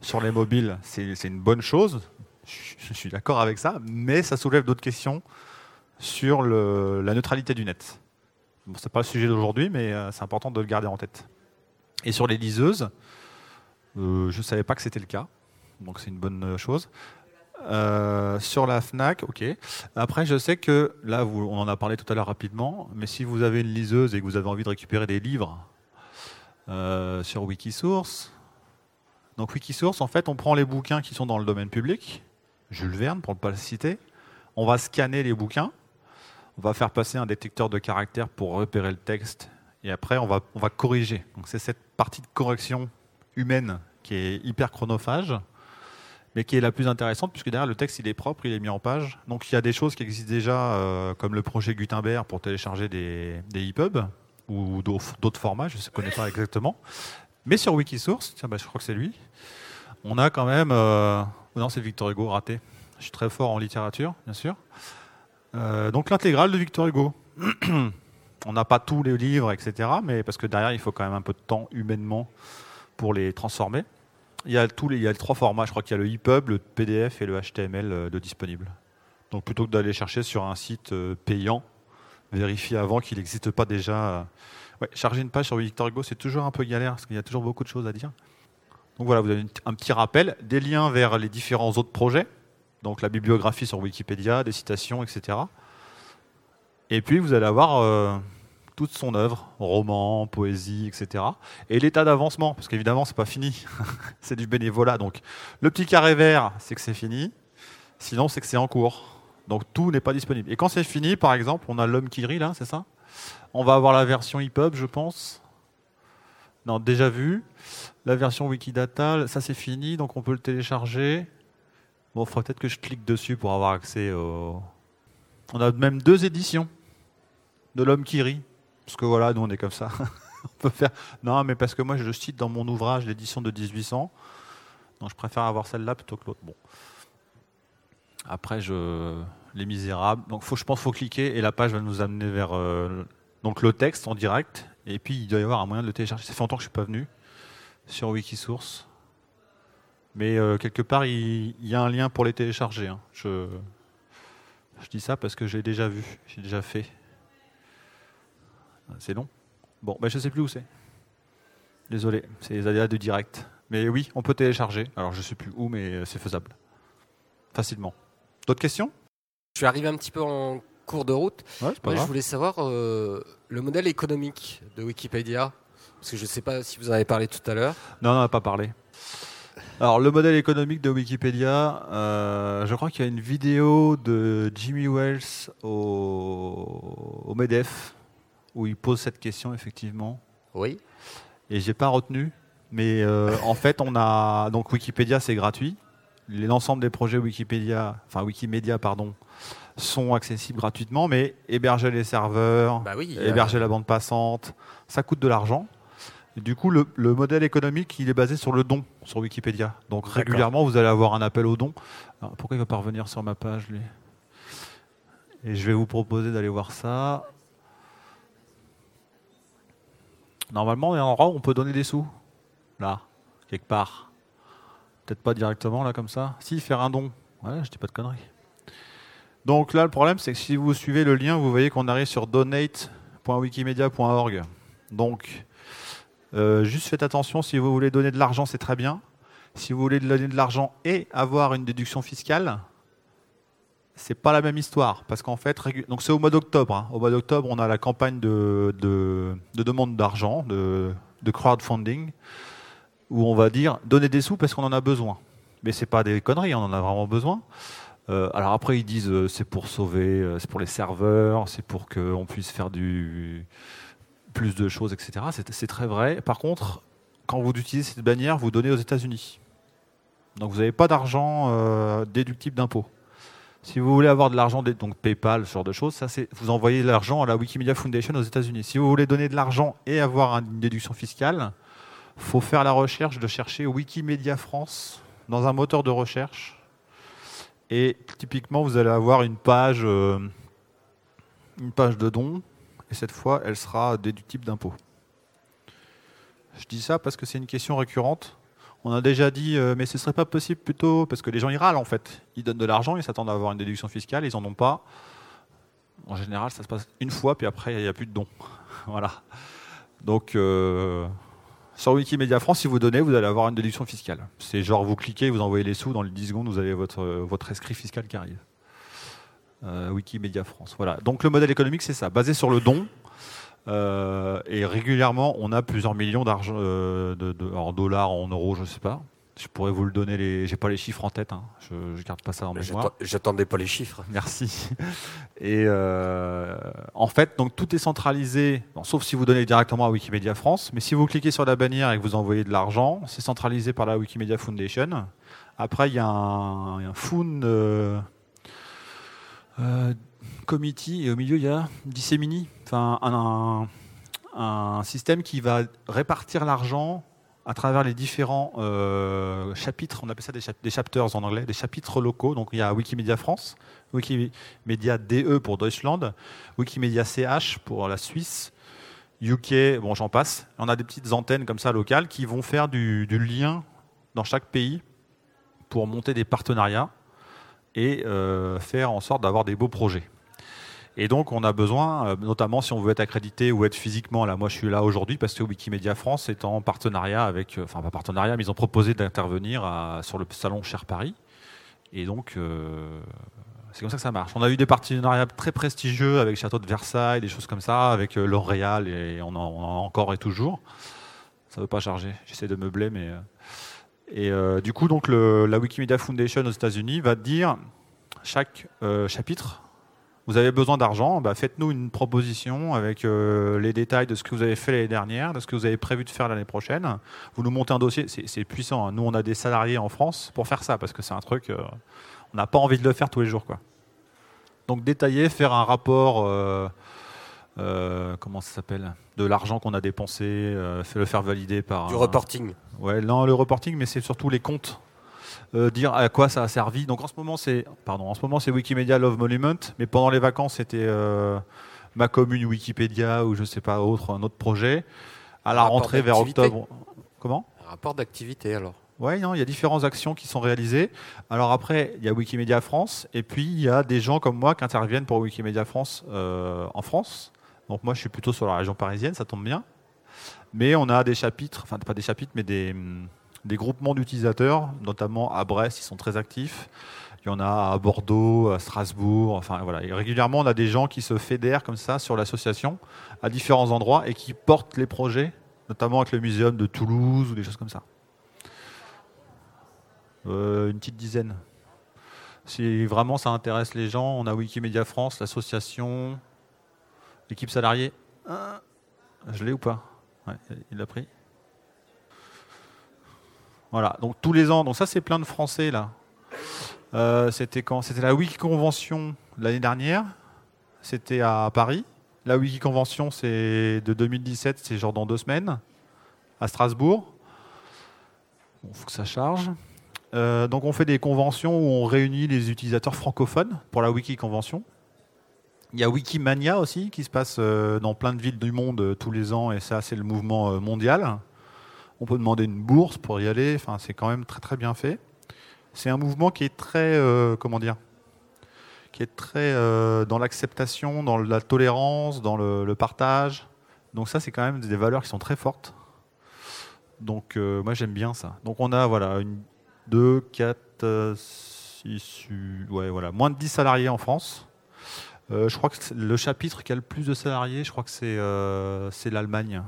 sur les mobiles, c'est une bonne chose. Je suis d'accord avec ça, mais ça soulève d'autres questions sur la neutralité du net. Bon, ce n'est pas le sujet d'aujourd'hui, mais euh, c'est important de le garder en tête. Et sur les liseuses, euh, je ne savais pas que c'était le cas, donc c'est une bonne chose. Euh, sur la FNAC, ok. Après, je sais que là, vous, on en a parlé tout à l'heure rapidement, mais si vous avez une liseuse et que vous avez envie de récupérer des livres sur Wikisource, donc Wikisource, en fait, on prend les bouquins qui sont dans le domaine public, Jules Verne pour ne pas le citer, on va scanner les bouquins, on va faire passer un détecteur de caractères pour repérer le texte, et après, on va, on va corriger. Donc c'est cette partie de correction humaine qui est hyper chronophage mais qui est la plus intéressante, puisque derrière le texte il est propre, il est mis en page. Donc il y a des choses qui existent déjà, euh, comme le projet Gutenberg pour télécharger des, des EPUB ou d'autres formats, je ne connais pas exactement. Mais sur Wikisource, bah, je crois que c'est lui, on a quand même. Euh, non, c'est Victor Hugo, raté. Je suis très fort en littérature, bien sûr. Euh, donc l'intégrale de Victor Hugo. on n'a pas tous les livres, etc., mais parce que derrière il faut quand même un peu de temps humainement pour les transformer. Il y a tous les, il y a trois formats. Je crois qu'il y a le EPUB, le PDF et le HTML euh, de disponible. Donc plutôt que d'aller chercher sur un site euh, payant, vérifier avant qu'il n'existe pas déjà. Charger une page sur Victor Hugo, c'est toujours un peu galère parce qu'il y a toujours beaucoup de choses à dire. Donc voilà, vous avez un petit rappel, des liens vers les différents autres projets, donc la bibliographie sur Wikipédia, des citations, etc. Et puis vous allez avoir toute son œuvre, roman, poésie, etc. Et l'état d'avancement, parce qu'évidemment, c'est pas fini, c'est du bénévolat. Donc, le petit carré vert, c'est que c'est fini. Sinon, c'est que c'est en cours. Donc, tout n'est pas disponible. Et quand c'est fini, par exemple, on a l'homme qui rit là, c'est ça? On va avoir la version EPUB, je pense. Non, déjà vu. La version Wikidata, ça c'est fini, donc on peut le télécharger. Bon, faudrait peut-être que je clique dessus pour avoir accès au. On a même deux éditions de l'homme qui rit. Parce que voilà, nous on est comme ça. on peut faire. Non, mais parce que moi je cite dans mon ouvrage l'édition de 1800. Donc je préfère avoir celle-là plutôt que l'autre. Bon. Après, je... Les Misérables. Donc je pense qu'il faut cliquer et la page va nous amener vers euh, donc le texte en direct. Et puis il doit y avoir un moyen de le télécharger. Ça fait longtemps que je ne suis pas venu sur Wikisource. Mais euh, quelque part, il, il y a un lien pour les télécharger. hein. Je, je dis ça parce que j'ai déjà vu, j'ai déjà fait. Ah, C'est long Bon, ben je sais plus où c'est. Désolé, c'est les aléas de direct. Mais oui, on peut télécharger. Alors je sais plus où, mais euh, c'est faisable. Facilement. D'autres questions?
Je suis arrivé un petit peu en cours de route.
Ouais,
Moi, je voulais savoir euh, le modèle économique de Wikipédia. Parce que je ne sais pas si vous en avez parlé tout à l'heure.
Non, on n'a pas parlé. Alors, le modèle économique de Wikipédia, euh, je crois qu'il y a une vidéo de Jimmy Wells au, au MEDEF où il pose cette question, effectivement.
Oui.
Et j'ai pas retenu. Mais euh, en fait, on a. Donc, Wikipédia, c'est gratuit. L'ensemble des projets Wikipédia, enfin Wikimedia, pardon, sont accessibles gratuitement, mais héberger les serveurs,
Bah oui.
héberger la bande passante, ça coûte de l'argent. Et Du coup, le, le modèle économique, il est basé sur le don sur Wikipédia. Donc régulièrement, vous allez avoir un appel au don. Alors, pourquoi il ne va pas revenir sur ma page, lui? Et je vais vous proposer d'aller voir ça. Normalement, il y a un endroit où on peut donner des sous. Là, quelque part. Peut-être pas directement, là, comme ça. Si, faire un don. Ouais, je dis pas de conneries. Donc là, le problème, c'est que si vous suivez le lien, vous voyez qu'on arrive sur donate.wikimedia.org. Donc, euh, juste faites attention, si vous voulez donner de l'argent, c'est très bien. Si vous voulez donner de l'argent et avoir une déduction fiscale, c'est pas la même histoire. Parce qu'en fait, donc c'est au mois d'octobre. hein. Au mois d'octobre, on a la campagne de, de- de demande d'argent, de, crowdfunding, où on va dire donner des sous parce qu'on en a besoin. Mais c'est pas des conneries, on en a vraiment besoin. Euh, alors après, ils disent euh, c'est pour sauver, c'est pour les serveurs, c'est pour qu'on puisse faire du plus de choses, etc. C'est très vrai. Par contre, quand vous utilisez cette bannière, vous donnez aux États-Unis. Donc vous n'avez pas d'argent euh, déductible d'impôt. Si vous voulez avoir de l'argent, donc PayPal, ce genre de choses, vous envoyez l'argent à la Wikimedia Foundation aux États-Unis. Si vous voulez donner de l'argent et avoir une déduction fiscale, faut faire la recherche de chercher Wikimedia France dans un moteur de recherche. Et typiquement, vous allez avoir une page, euh, une page de dons, et cette fois, elle sera déductible d'impôt. Je dis ça parce que c'est une question récurrente. On a déjà dit, euh, mais ce serait pas possible plutôt, parce que les gens ils râlent en fait. Ils donnent de l'argent, ils s'attendent à avoir une déduction fiscale, ils en ont pas. En général, ça se passe une fois, puis après, il n'y a plus de dons. voilà. Donc, euh, sur Wikimedia France, si vous donnez, vous allez avoir une déduction fiscale. C'est genre, vous cliquez, vous envoyez les sous, dans les 10 secondes, vous avez votre, euh, votre inscrit fiscal qui arrive. Euh, Wikimedia France. Voilà. Donc, le modèle économique, c'est ça, basé sur le don. Euh, et régulièrement, on a plusieurs millions d'argent, euh, de, de- en dollars, en euros, je sais pas. Je pourrais vous le donner, les, j'ai pas les chiffres en tête, hein. je, je garde pas ça en mémoire.
J'attendais pas les chiffres.
Merci. Et euh, en fait, donc tout est centralisé, bon, sauf si vous donnez directement à Wikimedia France. Mais si vous cliquez sur la bannière et que vous envoyez de l'argent, c'est centralisé par la Wikimedia Foundation. Après, il y a un, un euh, Committee et au milieu il y a Dissemini, enfin un, système qui va répartir l'argent à travers les différents euh, chapitres, on appelle ça des, chap- des chapters en anglais, des chapitres locaux. Donc il y a Wikimedia France, Wikimedia DE pour Deutschland, Wikimedia CH pour la Suisse, UK, bon j'en passe. On a des petites antennes comme ça locales qui vont faire du lien dans chaque pays pour monter des partenariats et euh, faire en sorte d'avoir des beaux projets. Et donc, on a besoin, euh, notamment si on veut être accrédité ou être physiquement, là, moi je suis là aujourd'hui parce que Wikimedia France est en partenariat avec, euh, enfin pas partenariat, mais ils ont proposé d'intervenir sur le salon Cher Paris. Et donc, c'est comme ça que ça marche. On a eu des partenariats très prestigieux avec Château de Versailles, des choses comme ça, avec L'Oréal, et on on en a encore et toujours. Ça ne veut pas charger, j'essaie de meubler, mais. Et euh, du coup, donc, le- la Wikimedia Foundation aux États-Unis va dire chaque euh, chapitre vous avez besoin d'argent, bah faites-nous une proposition avec euh, les détails de ce que vous avez fait l'année dernière, de ce que vous avez prévu de faire l'année prochaine. Vous nous montez un dossier, c'est puissant. hein. Nous, on a des salariés en France pour faire ça, parce que c'est un truc, on n'a pas envie de le faire tous les jours. Quoi. Donc détailler, faire un rapport, euh, comment ça s'appelle, de l'argent qu'on a dépensé, euh, le faire valider par...
Du reporting.
Ouais, non, le reporting, mais c'est surtout les comptes. Euh, dire à quoi ça a servi. Donc en ce moment, c'est pardon, en ce moment c'est Wikimedia Love Monument, mais pendant les vacances, c'était ma commune Wikipédia ou je sais pas autre un autre projet. À la rentrée vers octobre. Comment?
Un rapport d'activité alors.
Non, il y a différentes actions qui sont réalisées. Alors après, il y a Wikimedia France, et puis il y a des gens comme moi qui interviennent pour Wikimedia France euh, en France. Donc moi, je suis plutôt sur la région parisienne, ça tombe bien. Mais on a des chapitres, enfin pas des chapitres, mais des, hum, des groupements d'utilisateurs, notamment à Brest, ils sont très actifs. Il y en a à Bordeaux, à Strasbourg. Enfin voilà, et régulièrement, on a des gens qui se fédèrent comme ça sur l'association à différents endroits et qui portent les projets, notamment avec le muséum de Toulouse ou des choses comme ça. Euh, une petite dizaine. Si vraiment ça intéresse les gens, on a Wikimedia France, l'association, l'équipe salariée. Je l'ai ou pas Il l'a pris. Voilà, donc tous les ans, donc ça c'est plein de Français là. Euh, c'était quand? C'était la Wiki Convention l'année dernière. C'était à Paris. La Wiki Convention, c'est de 2017, c'est genre dans deux semaines, à Strasbourg. Il faut que ça charge. Euh, donc on fait des conventions où on réunit les utilisateurs francophones pour la Wiki Convention. Il y a Wikimania aussi qui se passe euh, dans plein de villes du monde euh, tous les ans et ça c'est le mouvement mondial. On peut demander une bourse pour y aller, enfin c'est quand même très très bien fait. C'est un mouvement qui est très comment dire qui est très dans l'acceptation, dans la tolérance, dans le, partage. Donc ça c'est quand même des valeurs qui sont très fortes. Donc moi j'aime bien ça. Donc on a voilà une, 2, 4, 6, ouais, voilà, moins de 10 salariés en France. Euh, je crois que le chapitre qui a le plus de salariés, je crois que c'est euh, l'Allemagne.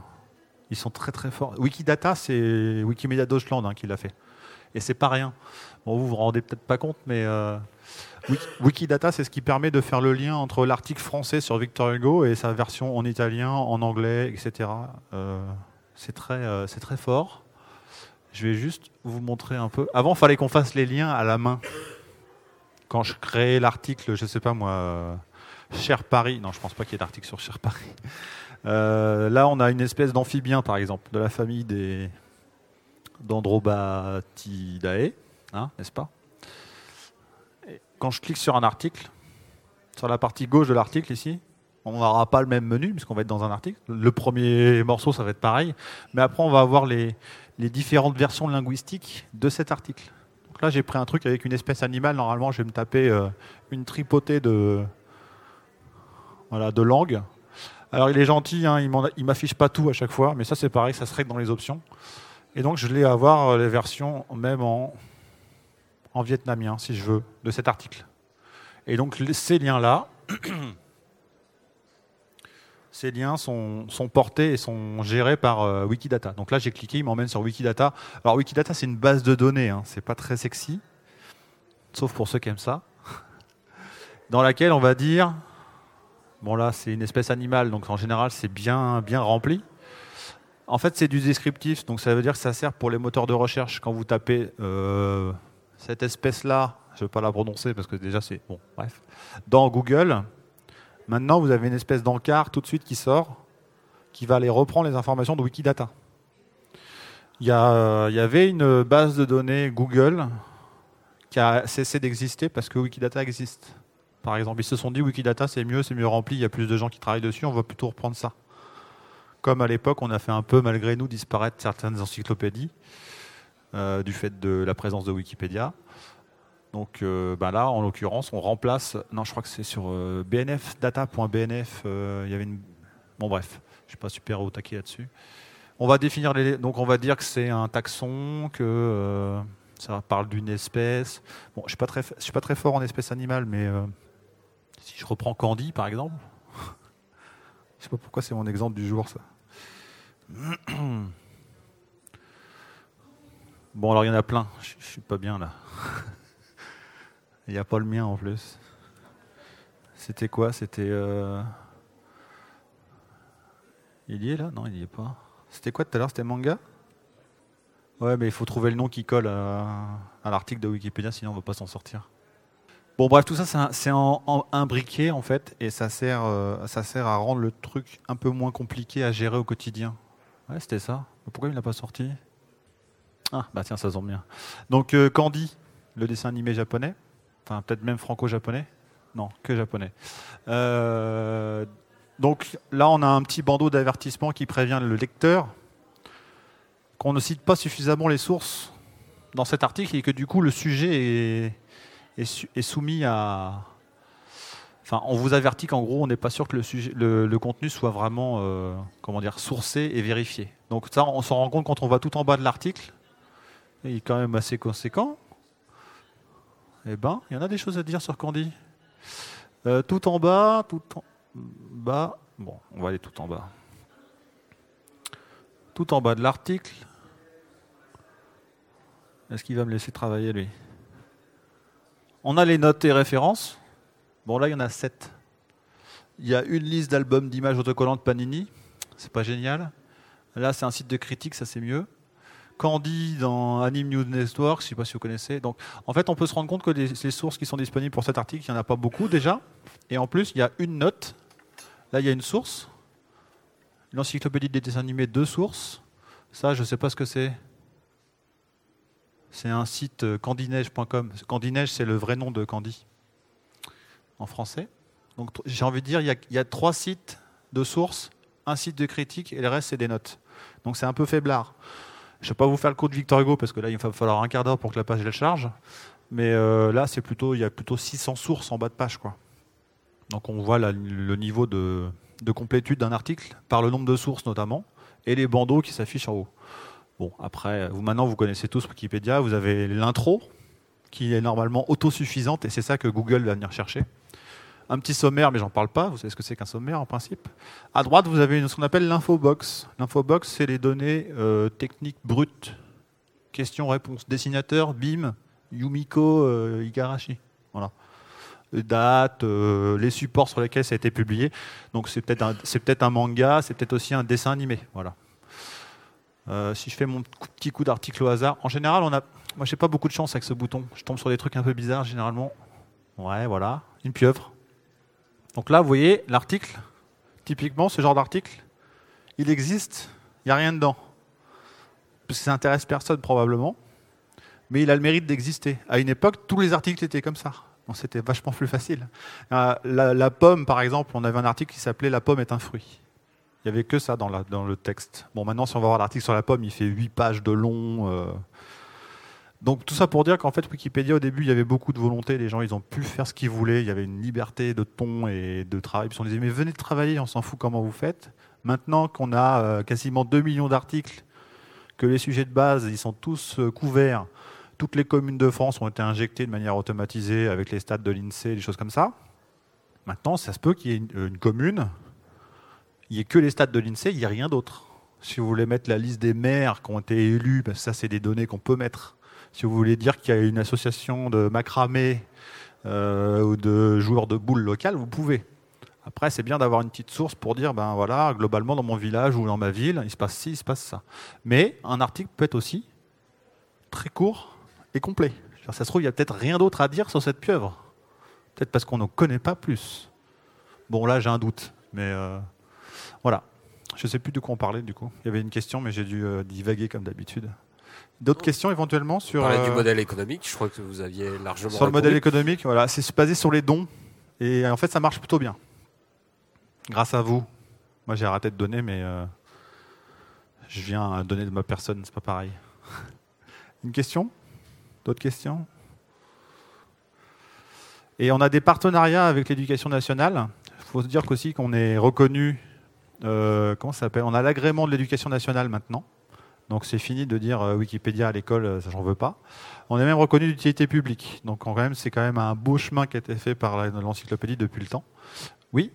Ils sont très très forts. Wikidata, c'est Wikimedia Deutschland hein, qui l'a fait. Et c'est pas rien. Bon, vous vous rendez peut-être pas compte, mais euh, Wikidata, c'est ce qui permet de faire le lien entre l'article français sur Victor Hugo et sa version en italien, en anglais, etc. c'est très, très fort. Je vais juste vous montrer un peu. Avant, il fallait qu'on fasse les liens à la main. Quand je créais l'article, je sais pas moi, Cher Paris. Non, je pense pas qu'il y ait d'article sur Cher Paris. Euh, là, on a une espèce d'amphibien, par exemple, de la famille des Dendrobatidae, hein, n'est-ce pas? Quand je clique sur un article, sur la partie gauche de l'article ici, on n'aura pas le même menu puisqu'on va être dans un article. Le premier morceau, ça va être pareil, mais après, on va avoir les, les différentes versions linguistiques de cet article. Donc là, j'ai pris un truc avec une espèce animale. Normalement, je vais me taper euh, une tripotée de, voilà, de langues. Alors, il est gentil, hein, il m'affiche pas tout à chaque fois, mais ça, c'est pareil, ça serait dans les options. Et donc, je vais avoir euh, les versions même en, en vietnamien, si je veux, de cet article. Et donc, ces liens-là, ces liens sont, portés et sont gérés par euh, Wikidata. Donc là, j'ai cliqué, il m'emmène sur Wikidata. Alors Wikidata, c'est une base de données, hein. c'est pas très sexy, sauf pour ceux qui aiment ça, dans laquelle on va dire, bon là, c'est une espèce animale, donc en général, c'est bien, bien rempli. En fait, c'est du descriptif, donc ça veut dire que ça sert pour les moteurs de recherche. Quand vous tapez euh, cette espèce-là, je ne vais pas la prononcer parce que déjà c'est bon, bref, dans Google, Maintenant, vous avez une espèce d'encart tout de suite qui sort, qui va aller reprendre les informations de Wikidata. Il y, il y avait une base de données Google qui a cessé d'exister parce que Wikidata existe. Par exemple, ils se sont dit Wikidata c'est mieux, c'est mieux rempli, il y a plus de gens qui travaillent dessus, on va plutôt reprendre ça. Comme à l'époque, on a fait un peu malgré nous disparaître certaines encyclopédies euh, du fait de la présence de Wikipédia. Donc euh, bah là, en l'occurrence, on remplace. Non, je crois que c'est sur euh, bnfdata.bnf. Il y avait une. Bon, bref, je suis pas super au taquet là-dessus. On va définir les. Donc, on va dire que c'est un taxon, que ça parle d'une espèce. Bon, je suis pas très, je suis pas très fort en espèces animales, mais si je reprends Candy, par exemple, je sais pas pourquoi c'est mon exemple du jour, ça. Bon, alors il y en a plein. Je, je suis pas bien là. Il n'y a pas le mien en plus. C'était quoi? C'était. Euh, il y est là? Non, il n'y est pas. C'était quoi tout à l'heure? C'était manga? Ouais, mais il faut trouver le nom qui colle à, l'article de Wikipédia, sinon on ne va pas s'en sortir. Bon, bref, tout ça, c'est un, briquet en fait, et ça sert, euh, ça sert à rendre le truc un peu moins compliqué à gérer au quotidien. Ouais, c'était ça. Pourquoi il n'a pas sorti? Ah, bah tiens, ça tombe bien. Donc, euh, Candy, le dessin animé japonais enfin peut-être même franco-japonais? Non, que japonais. Euh, donc là, on a un petit bandeau d'avertissement qui prévient le lecteur qu'on ne cite pas suffisamment les sources dans cet article et que du coup le sujet est, soumis à. Enfin, on vous avertit qu'en gros, on n'est pas sûr que le, sujet, le, contenu soit vraiment, euh, comment dire, sourcé et vérifié. Donc ça, on s'en rend compte quand on va tout en bas de l'article. Il est quand même assez conséquent. Eh ben, il y en a des choses à dire sur Candy. Euh, tout en bas, tout en bas. Bon, on va aller tout en bas. Tout en bas de l'article. Est-ce qu'il va me laisser travailler lui? On a les notes et références. Bon, là, il y en a sept. Il y a une liste d'albums d'images autocollantes Panini. C'est pas génial. Là, c'est un site de critique, ça c'est mieux. Candy dans Anime News Network, je ne sais pas si vous connaissez. Donc, en fait, on peut se rendre compte que les, sources qui sont disponibles pour cet article, il n'y en a pas beaucoup déjà. Et en plus, il y a une note. Là, il y a une source. L'encyclopédie des dessins animés, deux sources. Ça, je ne sais pas ce que c'est. C'est un site euh, candineige.com. Candineige, c'est le vrai nom de Candy en français. Donc, j'ai envie de dire, il y, a, trois sites de sources, un site de critique et le reste, c'est des notes. Donc, c'est un peu faiblard. Je ne vais pas vous faire le coup de Victor Hugo parce que là, il va falloir un quart d'heure pour que la page elle charge. Mais euh, là, c'est plutôt, il y a plutôt 600 sources en bas de page. Donc on voit le niveau de, complétude d'un article par le nombre de sources notamment et les bandeaux qui s'affichent en haut. Bon, après, vous maintenant, vous connaissez tous Wikipédia. Vous avez l'intro qui est normalement autosuffisante et c'est ça que Google va venir chercher un petit sommaire, mais j'en parle pas. Vous savez ce que c'est qu'un sommaire en principe. À droite, vous avez ce qu'on appelle l'infobox. L'infobox, c'est les données euh, techniques brutes. Questions-réponses. Dessinateur, BIM, Yumiko euh, Igarashi. Voilà. Date, euh, les supports sur lesquels ça a été publié. Donc c'est peut-être un, peut un manga, c'est peut-être aussi un dessin animé. Voilà. Si je fais mon petit coup d'article au hasard, en général, on a, moi j'ai pas beaucoup de chance avec ce bouton. Je tombe sur des trucs un peu bizarres généralement. Ouais, voilà, une pieuvre. Donc là, vous voyez, l'article, typiquement, ce genre d'article, il existe, il n'y a rien dedans. Parce que ça n'intéresse personne probablement, mais il a le mérite d'exister. À une époque, tous les articles étaient comme ça. C'était vachement plus facile. Euh, la, pomme, par exemple, on avait un article qui s'appelait La pomme est un fruit. Il n'y avait que ça dans, le texte. Bon, maintenant, si on va voir l'article sur la pomme, il fait 8 pages de long. Euh, donc tout ça pour dire qu'en fait Wikipédia au début il y avait beaucoup de volonté, les gens ils ont pu faire ce qu'ils voulaient, il y avait une liberté de ton et de travail. Puis on disait mais venez travailler, on s'en fout comment vous faites. Maintenant qu'on a euh, quasiment 2 millions d'articles, que les sujets de base ils sont tous euh, couverts, toutes les communes de France ont été injectées de manière automatisée avec les stats de l'INSEE, des choses comme ça. Maintenant ça se peut qu'il y ait une, commune, il n'y ait que les stats de l'INSEE, il n'y a rien d'autre. Si vous voulez mettre la liste des maires qui ont été élus, que ça c'est des données qu'on peut mettre si vous voulez dire qu'il y a une association de macramé euh, ou de joueurs de boules locales, vous pouvez. Après, c'est bien d'avoir une petite source pour dire, ben voilà, globalement dans mon village ou dans ma ville, il se passe ci, il se passe ça. Mais un article peut être aussi très court et complet. Ça se trouve, il n'y a peut-être rien d'autre à dire sur cette pieuvre. Peut-être parce qu'on ne connaît pas plus. Bon, là, j'ai un doute. Mais euh, voilà. Je ne sais plus de quoi on parlait, du coup. Il y avait une question, mais j'ai dû euh, divaguer comme d'habitude. D'autres questions éventuellement sur.
On du euh, modèle économique, je crois que vous aviez largement.
Sur le modèle économique, voilà, c'est basé sur les dons. Et en fait, ça marche plutôt bien. Grâce à vous. Moi, j'ai arrêté de donner, mais euh, je viens donner de ma personne, c'est pas pareil. Une question? D'autres questions? Et on a des partenariats avec l'éducation nationale. Il faut se dire qu'aussi qu'on est reconnu. Euh, comment ça s'appelle? On a l'agrément de l'éducation nationale maintenant. Donc c'est fini de dire euh, Wikipédia à l'école, euh, ça j'en veux pas. On est même reconnu d'utilité publique. Donc quand même, c'est quand même un beau chemin qui a été fait par l'encyclopédie depuis le temps. Oui?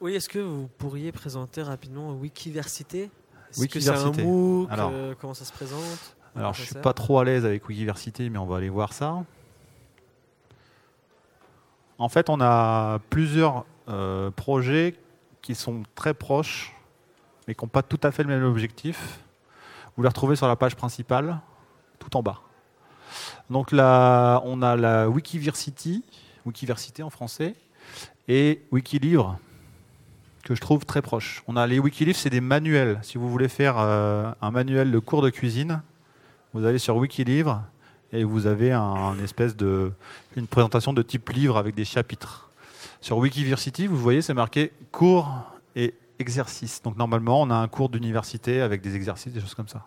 Oui, est-ce que vous pourriez présenter rapidement Wikiversité? Est-ce que c'est un MOOC alors, euh, Comment ça se présente?
Alors je suis pas trop à l'aise avec Wikiversité, mais on va aller voir ça. En fait, on a plusieurs projets qui sont très proches, mais qui n'ont pas tout à fait le même objectif. Vous les retrouvez sur la page principale, tout en bas. Donc là, on a la Wikiversity, Wikiversité en français, et Wikilivre, que je trouve très proche. On a les Wikilivres, c'est des manuels. Si vous voulez faire euh, un manuel de cours de cuisine, vous allez sur Wikilivre et vous avez un, espèce de une présentation de type livre avec des chapitres. Sur Wikiversity, vous voyez, c'est marqué cours et exercices. Donc normalement, on a un cours d'université avec des exercices, des choses comme ça.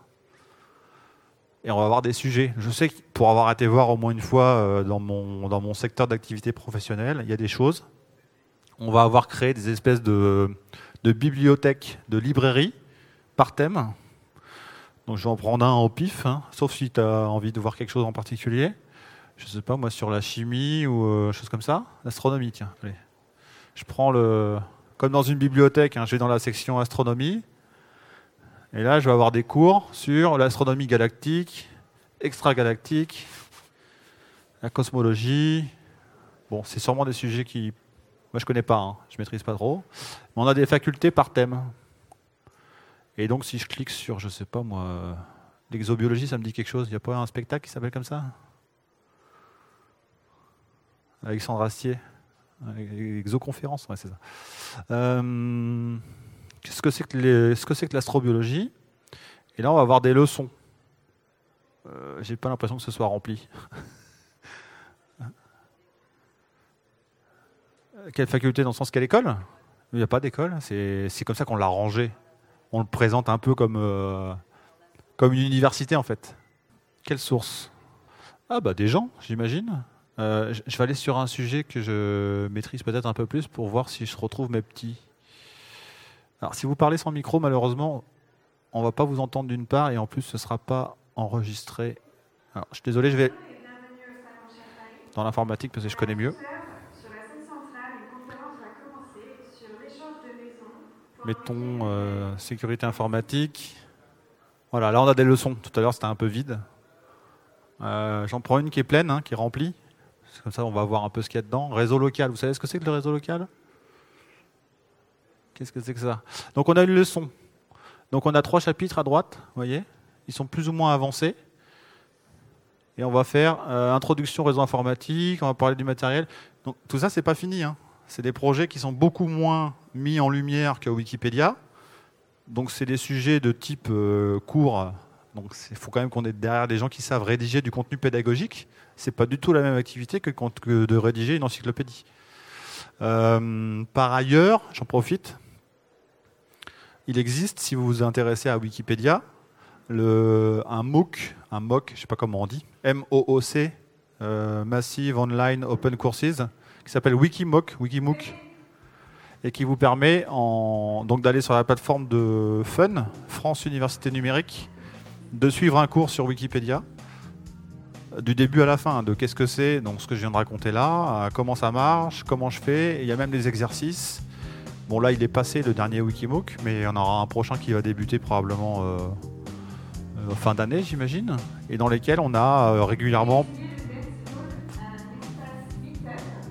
et on va avoir des sujets. Je sais que pour avoir été voir au moins une fois euh, dans, mon, secteur d'activité professionnelle, il y a des choses. On va avoir créé des espèces de, de bibliothèques, de librairies par thème. Donc je vais en prendre un au pif, hein, sauf si tu as envie de voir quelque chose en particulier. Je ne sais pas, moi, sur la chimie ou euh, chose comme ça. L'astronomie, tiens. Je prends le. Comme dans une bibliothèque, hein, je vais dans la section astronomie. Et là, je vais avoir des cours sur l'astronomie galactique, extragalactique, la cosmologie. Bon, c'est sûrement des sujets qui, moi, je connais pas, hein, je maîtrise pas trop. Mais on a des facultés par thème. Et donc, si je clique sur, je sais pas moi, l'exobiologie, ça me dit quelque chose. Il n'y a pas un spectacle qui s'appelle comme ça? Alexandre Astier. Exoconférence, ouais, c'est ça. Euh, ce que c'est que, l'astrobiologie? Et là, on va avoir des leçons. Euh, J'ai pas l'impression que ce soit rempli. quelle faculté dans le sens quelle école? Il n'y a pas d'école. C'est comme ça qu'on l'a rangé. On le présente un peu comme, euh, comme une université en fait. Quelle source? Ah bah des gens, j'imagine. Euh, je vais aller sur un sujet que je maîtrise peut-être un peu plus pour voir si je retrouve mes petits. Alors, si vous parlez sans micro, malheureusement, on ne va pas vous entendre d'une part et en plus, ce ne sera pas enregistré. Alors, je suis désolé, je vais dans l'informatique parce que je connais mieux. Mettons euh, sécurité informatique. Voilà, là on a des leçons. Tout à l'heure c'était un peu vide. Euh, j'en prends une qui est pleine, hein, qui est remplie. Comme ça on va voir un peu ce qu'il y a dedans. Réseau local, vous savez ce que c'est que le réseau local? Qu'est-ce que c'est que ça? Donc on a une leçon. Donc on a trois chapitres à droite, vous voyez? Ils sont plus ou moins avancés. Et on va faire euh, introduction réseau informatique, on va parler du matériel. Donc tout ça, c'est pas fini. Hein. C'est des projets qui sont beaucoup moins mis en lumière que Wikipédia. Donc c'est des sujets de type euh, court. Donc il faut quand même qu'on ait derrière des gens qui savent rédiger du contenu pédagogique. C'est pas du tout la même activité que, de rédiger une encyclopédie. Euh, par ailleurs, j'en profite, il existe, si vous vous intéressez à Wikipédia, un MOOC, un MOOC, je sais pas comment on dit, M-O-O-C, euh, Massive Online Open Courses, qui s'appelle Wikimoc, Wikimook, et qui vous permet donc d'aller sur la plateforme de Fun, France Université Numérique, de suivre un cours sur Wikipédia, du début à la fin, de qu'est-ce que c'est, donc ce que je viens de raconter là, comment ça marche, comment je fais, il y a même des exercices. Bon là il est passé le dernier Wikimook, mais on aura un prochain qui va débuter probablement euh, euh, fin d'année j'imagine, et dans lesquels on a euh, régulièrement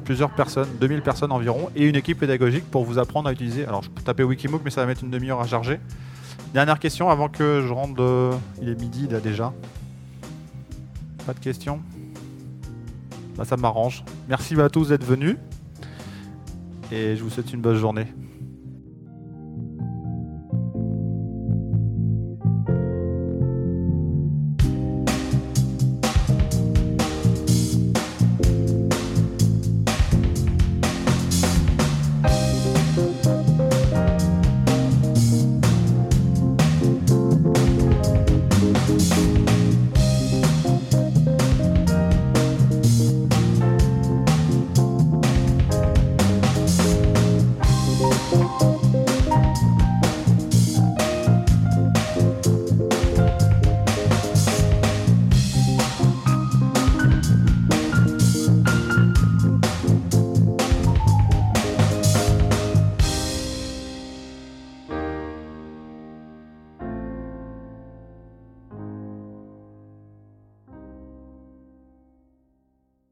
plusieurs personnes, 2000 personnes environ, et une équipe pédagogique pour vous apprendre à utiliser. Alors je peux taper Wikimook mais ça va mettre une demi-heure à charger. Dernière question avant que je rentre, il est midi là déjà. Pas de questions bah, Ça m'arrange. Merci à tous d'être venus. Et je vous souhaite une bonne journée.